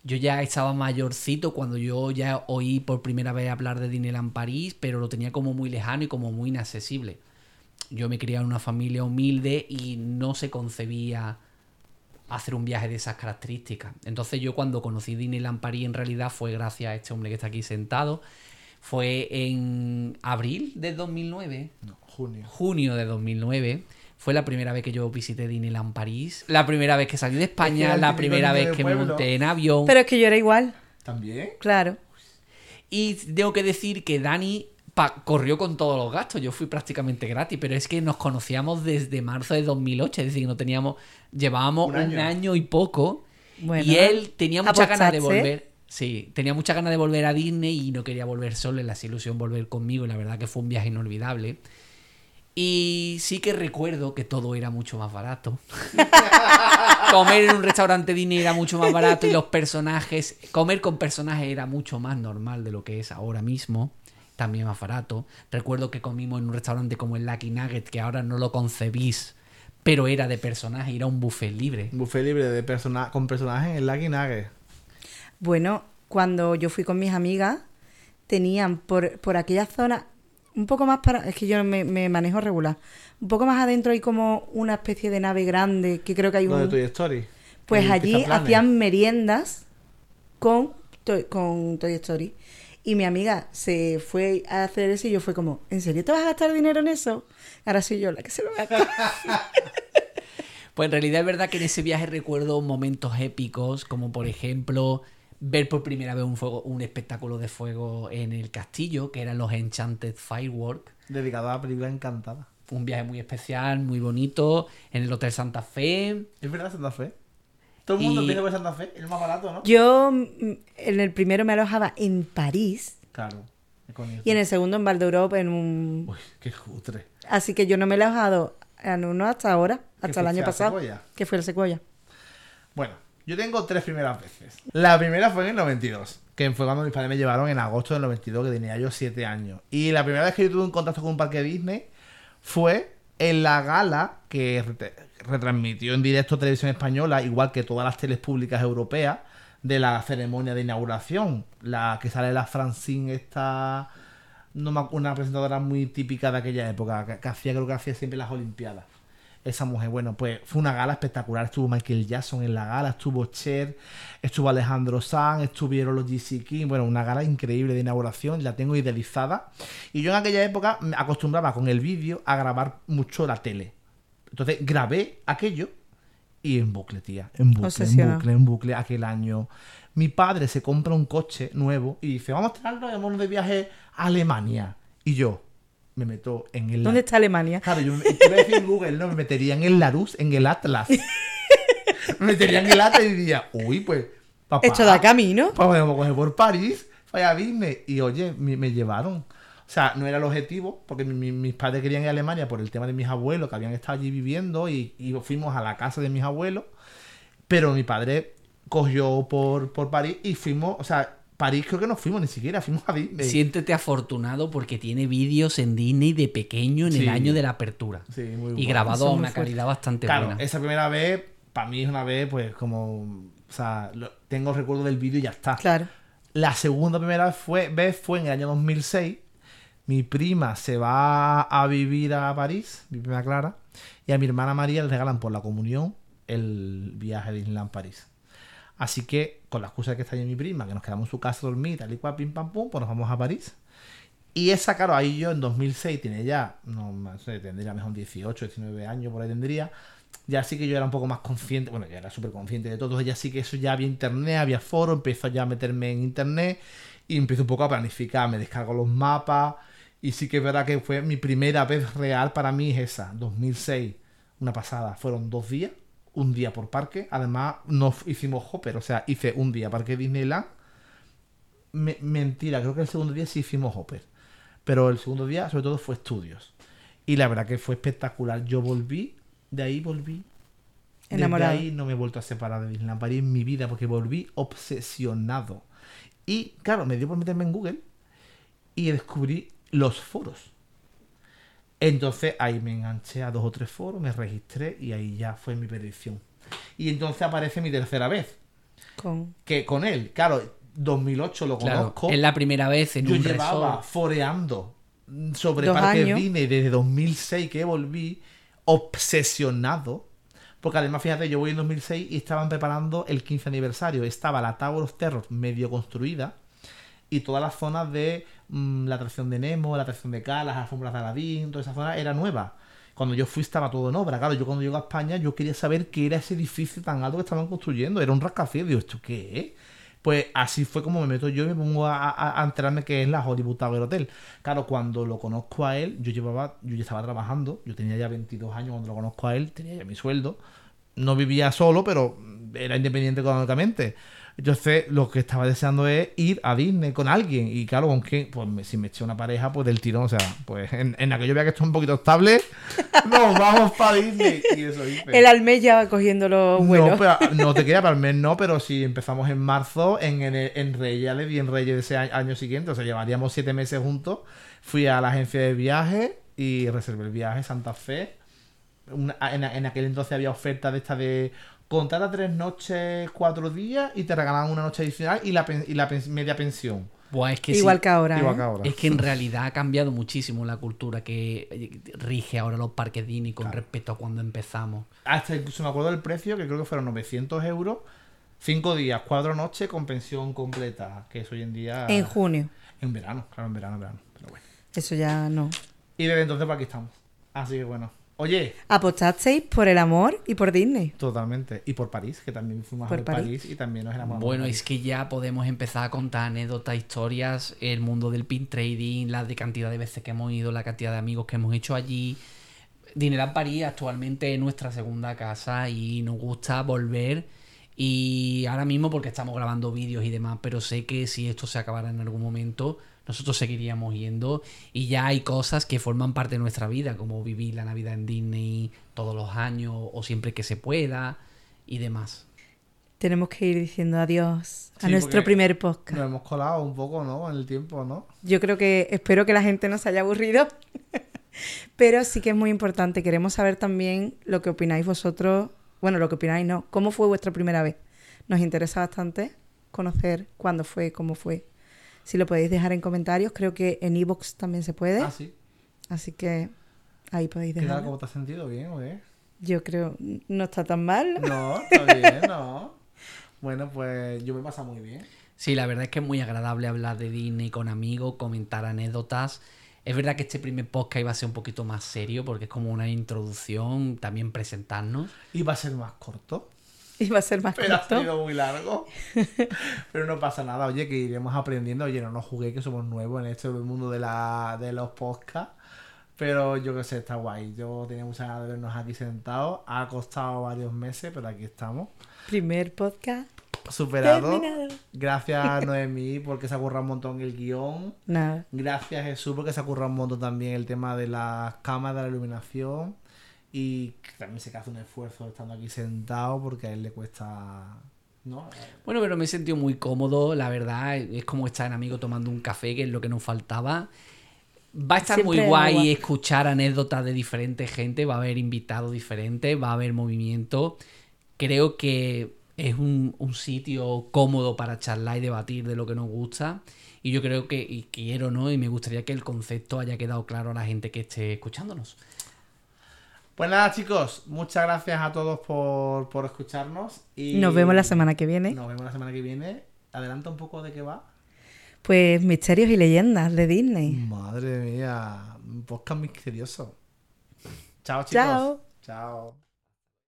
Speaker 2: Yo ya estaba mayorcito cuando yo ya oí por primera vez hablar de Disneyland París, pero lo tenía como muy lejano y como muy inaccesible. Yo me criaba en una familia humilde y no se concebía hacer un viaje de esas características. Entonces yo cuando conocí Disneyland París en realidad fue gracias a este hombre que está aquí sentado. Fue en abril del 2009
Speaker 1: No, junio.
Speaker 2: junio de 2009. Fue la primera vez que yo visité Disneyland París. La primera vez que salí de España. la primera vez que me
Speaker 1: pueblo.
Speaker 2: monté en avión.
Speaker 3: Pero es que yo era igual,
Speaker 1: ¿También?
Speaker 3: claro.
Speaker 2: Y tengo que decir que Dani pa- corrió con todos los gastos. Yo fui prácticamente gratis. Pero es que nos conocíamos desde marzo de 2008. Es decir, no teníamos. Llevábamos
Speaker 1: Un
Speaker 2: un
Speaker 1: año.
Speaker 2: año, y poco.
Speaker 3: Bueno,
Speaker 2: y él tenía muchas ganas de volver. Sí, tenía muchas ganas de volver a Disney y no quería volver solo. Le hacía ilusión volver conmigo. Y la verdad que fue un viaje inolvidable. Y sí que recuerdo que todo era mucho más barato. comer en un restaurante Disney era mucho más barato y los personajes, comer con personajes era mucho más normal de lo que es ahora mismo. También más barato. Recuerdo que comimos en un restaurante como el Lucky Nugget, que ahora no lo concebís, pero era de personaje, era un buffet libre.
Speaker 1: Un buffet libre de persona con personajes en Lucky Nugget.
Speaker 3: Bueno, cuando yo fui con mis amigas, tenían por, por aquella zona, un poco más para, es que yo me, me manejo regular, un poco más adentro hay como una especie de nave grande que creo que hay
Speaker 1: Lo de
Speaker 3: un...
Speaker 1: Toy Story.
Speaker 3: Pues allí hacían meriendas con, Toy- con Toy Story. Y mi amiga se fue a hacer eso y yo fue como, ¿en serio te vas a gastar dinero en eso? Ahora soy yo la que se lo gasta.
Speaker 2: Pues en realidad es verdad que en ese viaje recuerdo momentos épicos, como por ejemplo ver por primera vez un, fuego, un espectáculo de fuego en el castillo, que eran los Enchanted Fireworks.
Speaker 1: Dedicado a la película Encantada.
Speaker 2: Fue un viaje muy especial, muy bonito, en el Hotel Santa Fe.
Speaker 1: ¿Es verdad Santa Fe? Todo el mundo
Speaker 2: Y-
Speaker 1: piensa que es Santa Fe, es el más barato, ¿no?
Speaker 3: Yo mm, en el primero me alojaba en París
Speaker 1: Claro.
Speaker 3: y en el segundo en Val d'Europe en un...
Speaker 1: Uy, qué cutre.
Speaker 3: Así que yo no me he alojado en uno hasta ahora, hasta el año pasado, que fue el Secuoya.
Speaker 1: Bueno, yo tengo tres primeras veces. La primera fue en el 92, que fue cuando mis padres me llevaron en agosto del 92, que tenía yo 7 años. Y la primera vez que yo tuve un contacto con un parque Disney fue en la gala que re- retransmitió en directo Televisión Española, igual que todas las teles públicas europeas, de la ceremonia de inauguración. La que sale la Francine, esta. No una presentadora muy típica de aquella época, que, que hacía, creo que hacía siempre las Olimpiadas. Esa mujer, bueno, pues fue una gala espectacular. Estuvo Michael Jackson en la gala, estuvo Cher, estuvo Alejandro Sanz, estuvieron los GC King. Bueno, una gala increíble de inauguración, la tengo idealizada. Y yo en aquella época me acostumbraba con el vídeo a grabar mucho la tele. Entonces grabé aquello y en bucle, tía. En bucle, en bucle, en bucle. Aquel año. Mi padre se compra un coche nuevo y dice, vamos a traerlo, vámonos de viaje a Alemania. Y yo me meto en el...
Speaker 3: ¿Dónde está Alemania?
Speaker 1: Claro, yo me, decir en Google, no, me metería en el Larus, en el Atlas. me metería en el Atlas y diría, uy, pues, papá.
Speaker 3: Esto da camino.
Speaker 1: Pues podemos coger por París, vaya a Disney. Y oye, me, me llevaron. O sea, no era el objetivo, porque mi- mis padres querían ir a Alemania por el tema de mis abuelos, que habían estado allí viviendo, y, y fuimos a la casa de mis abuelos. Pero mi padre cogió por, por París y fuimos, o sea, París creo que no fuimos ni siquiera, fuimos a Disney.
Speaker 2: Siéntete afortunado porque tiene vídeos en Disney de pequeño en
Speaker 1: Sí.
Speaker 2: el año de la apertura.
Speaker 1: Sí, muy
Speaker 2: y
Speaker 1: bueno.
Speaker 2: grabado
Speaker 3: Eso
Speaker 2: a una
Speaker 3: fuerte.
Speaker 2: calidad bastante
Speaker 1: Claro,
Speaker 2: buena.
Speaker 1: esa primera vez, para mí es una vez, pues como. O sea, lo- tengo recuerdo del vídeo y ya está.
Speaker 3: Claro.
Speaker 1: La segunda primera fue, vez fue en el año 2006. Mi prima se va a vivir a París, mi prima Clara, y a mi hermana María le regalan por la comunión el viaje a Disneyland París. Así que, con la excusa de que está allí mi prima, que nos quedamos en su casa a dormir, tal y cual, pim pam pum, pues nos vamos a París. Y esa, claro, ahí yo en 2006 tiene ya, no, tendría mejor 18, 19 años, por ahí tendría. Ya sí que yo era un poco más consciente, bueno, ya era súper consciente de todo, ya sí que eso ya había internet, había foro, empezó ya a meterme en internet y empiezo un poco a planificar, me descargo los mapas y sí que es verdad que fue mi primera vez real para mí es esa, 2006, una pasada, fueron dos días, un día por parque, además no hicimos hopper, o sea, hice un día parque Disneyland, Me- mentira, creo que el segundo día sí hicimos hopper, pero el segundo día sobre todo fue estudios y la verdad que fue espectacular, yo volví, de ahí volví
Speaker 3: Enamorado.
Speaker 1: Desde ahí no me he vuelto a separar de Disneyland París en mi vida porque volví obsesionado. Y claro, me dio por meterme en Google y descubrí los foros. Entonces ahí me enganché a dos o tres foros, me registré y ahí ya fue mi predicción. Y entonces aparece mi tercera vez,
Speaker 3: Con...
Speaker 1: que con él, claro, 2008 lo
Speaker 2: Claro,
Speaker 1: conozco.
Speaker 2: es la primera vez en
Speaker 1: Yo
Speaker 2: un
Speaker 1: llevaba
Speaker 2: resort.
Speaker 1: foreando sobre
Speaker 3: Dos
Speaker 1: Parque
Speaker 3: años.
Speaker 1: Disney desde 2006 que volví obsesionado. Porque además, fíjate, yo voy en 2006 y estaban preparando el 15 aniversario. Estaba la Tower of Terror medio construida y todas las zonas de mm, la atracción de Nemo, la atracción de K, las alfombras de Aladdin, toda esa zona era nueva. Cuando yo fui estaba todo en obra. Claro, yo cuando llego a España yo quería saber qué era ese edificio tan alto que estaban construyendo. Era un rascacielos. Digo, ¿esto qué es? Pues así fue como me meto yo y me pongo a, enterarme que es la Hollywood Tower Hotel. Claro, cuando lo conozco a él, yo llevaba, yo ya estaba trabajando, yo tenía ya 22 años cuando lo conozco a él, tenía ya mi sueldo. No vivía solo, pero era independiente económicamente. Entonces, lo que estaba deseando es ir a Disney con alguien. Y claro, con quién, pues me- si me eché una pareja, pues del tirón. O sea, pues en, en aquello vea que esto es un poquito estable, nos vamos para Disney. Y eso hice.
Speaker 3: El Almés ya va cogiendo los
Speaker 1: No,
Speaker 3: vuelos.
Speaker 1: pero, no te quería para el mes, no, pero si empezamos en marzo, en, en, en Reyes, di en Reyes de ese año, año siguiente, o sea, llevaríamos siete meses juntos. Fui a la agencia de viaje y reservé el viaje Santa Fe. Una- en, en aquel entonces había ofertas de esta de contrata tres noches, cuatro días y te regalaban una noche adicional y la, pen- y la pen- media pensión.
Speaker 2: Buah, es que
Speaker 3: Igual
Speaker 2: sí.
Speaker 3: que ahora.
Speaker 1: Igual
Speaker 3: ¿eh?
Speaker 1: que ahora.
Speaker 2: Es que en realidad ha cambiado muchísimo la cultura que eh, rige ahora los parques Disney con respecto a cuando empezamos.
Speaker 1: Hasta incluso me acuerdo del precio, que creo que fueron 900 euros, cinco días, cuatro noches con pensión completa, que es hoy en día...
Speaker 3: En junio.
Speaker 1: En verano, claro, en verano, en verano. Pero bueno.
Speaker 3: Eso ya no.
Speaker 1: Y desde entonces, pues aquí estamos. Así que bueno, Oye,
Speaker 3: Apostasteis por el amor y por Disney.
Speaker 1: totalmente. Y por París, que también fuimos
Speaker 3: Por
Speaker 1: a
Speaker 3: París.
Speaker 1: París. y también nos enamoramos.
Speaker 2: Bueno, es que ya podemos empezar a contar anécdotas, historias, el mundo del pin trading, la de cantidad de veces que hemos ido, la cantidad de amigos que hemos hecho allí. Disneyland París actualmente es nuestra segunda casa y nos gusta volver. Y ahora mismo porque estamos grabando vídeos y demás, pero sé que si esto se acabara en algún momento, nosotros seguiríamos yendo. Y ya hay cosas que forman parte de nuestra vida, como vivir la Navidad en Disney todos los años o siempre que se pueda y demás.
Speaker 3: Tenemos que ir diciendo adiós a
Speaker 1: Sí,
Speaker 3: nuestro primer podcast.
Speaker 1: Nos hemos colado un poco, ¿no? En el tiempo, ¿no?
Speaker 3: Yo creo que espero que la gente no se haya aburrido. Pero sí que es muy importante. Queremos saber también lo que opináis vosotros. Bueno, lo que opináis no. ¿Cómo fue vuestra primera vez? Nos interesa bastante conocer cuándo fue, cómo fue. Si lo podéis dejar en comentarios, creo que en iVoox también se puede.
Speaker 1: Ah, sí.
Speaker 3: Así que ahí podéis
Speaker 1: ¿Qué tal?
Speaker 3: dejarlo.
Speaker 1: ¿Cómo te has sentido? ¿Bien o qué?
Speaker 3: Yo creo no está tan mal.
Speaker 1: No, está bien, no. Bueno, pues yo me he pasado muy bien.
Speaker 2: Sí, la verdad es que es muy agradable hablar de Disney con amigos, comentar anécdotas. Es verdad que este primer podcast iba a ser un poquito más serio porque es como una introducción, también presentarnos.
Speaker 1: Iba a ser más corto,
Speaker 3: Y va a ser más
Speaker 1: pero ha sido muy largo. Pero no pasa nada, oye, que iremos aprendiendo. Oye, no nos jugué que somos nuevos en este mundo de, la, de los podcasts. Pero yo que sé, está guay. Yo tenía muchas ganas de vernos aquí sentados. Ha costado varios meses, pero aquí estamos.
Speaker 3: Primer podcast
Speaker 1: Superado.
Speaker 3: terminado.
Speaker 1: Gracias a Noemí porque se ha currado un montón el guion.
Speaker 3: Nada.
Speaker 1: Gracias Jesús porque se ha currado un montón también el tema de las cámaras, de la iluminación. Y que también se hace un esfuerzo estando aquí sentado porque a él le cuesta... ¿No?
Speaker 2: Bueno, pero me he sentido muy cómodo, la verdad. Es como estar en amigo tomando un café, que es lo que nos faltaba. Va a estar
Speaker 3: Siempre
Speaker 2: muy guay
Speaker 3: agua.
Speaker 2: escuchar anécdotas de diferente gente, va a haber invitados diferentes, va a haber movimiento. Creo que es un, un sitio cómodo para charlar y debatir de lo que nos gusta. Y yo creo que, y quiero, ¿no? Y me gustaría que el concepto haya quedado claro a la gente que esté escuchándonos.
Speaker 1: Pues nada chicos, muchas gracias a todos por, por escucharnos. Y
Speaker 3: Nos vemos la semana que viene.
Speaker 1: Nos vemos la semana que viene. Adelanta un poco de qué va.
Speaker 3: Pues misterios y leyendas de Disney.
Speaker 1: Madre mía, un podcast misterioso. Chao chicos.
Speaker 3: Chao.
Speaker 1: Chao.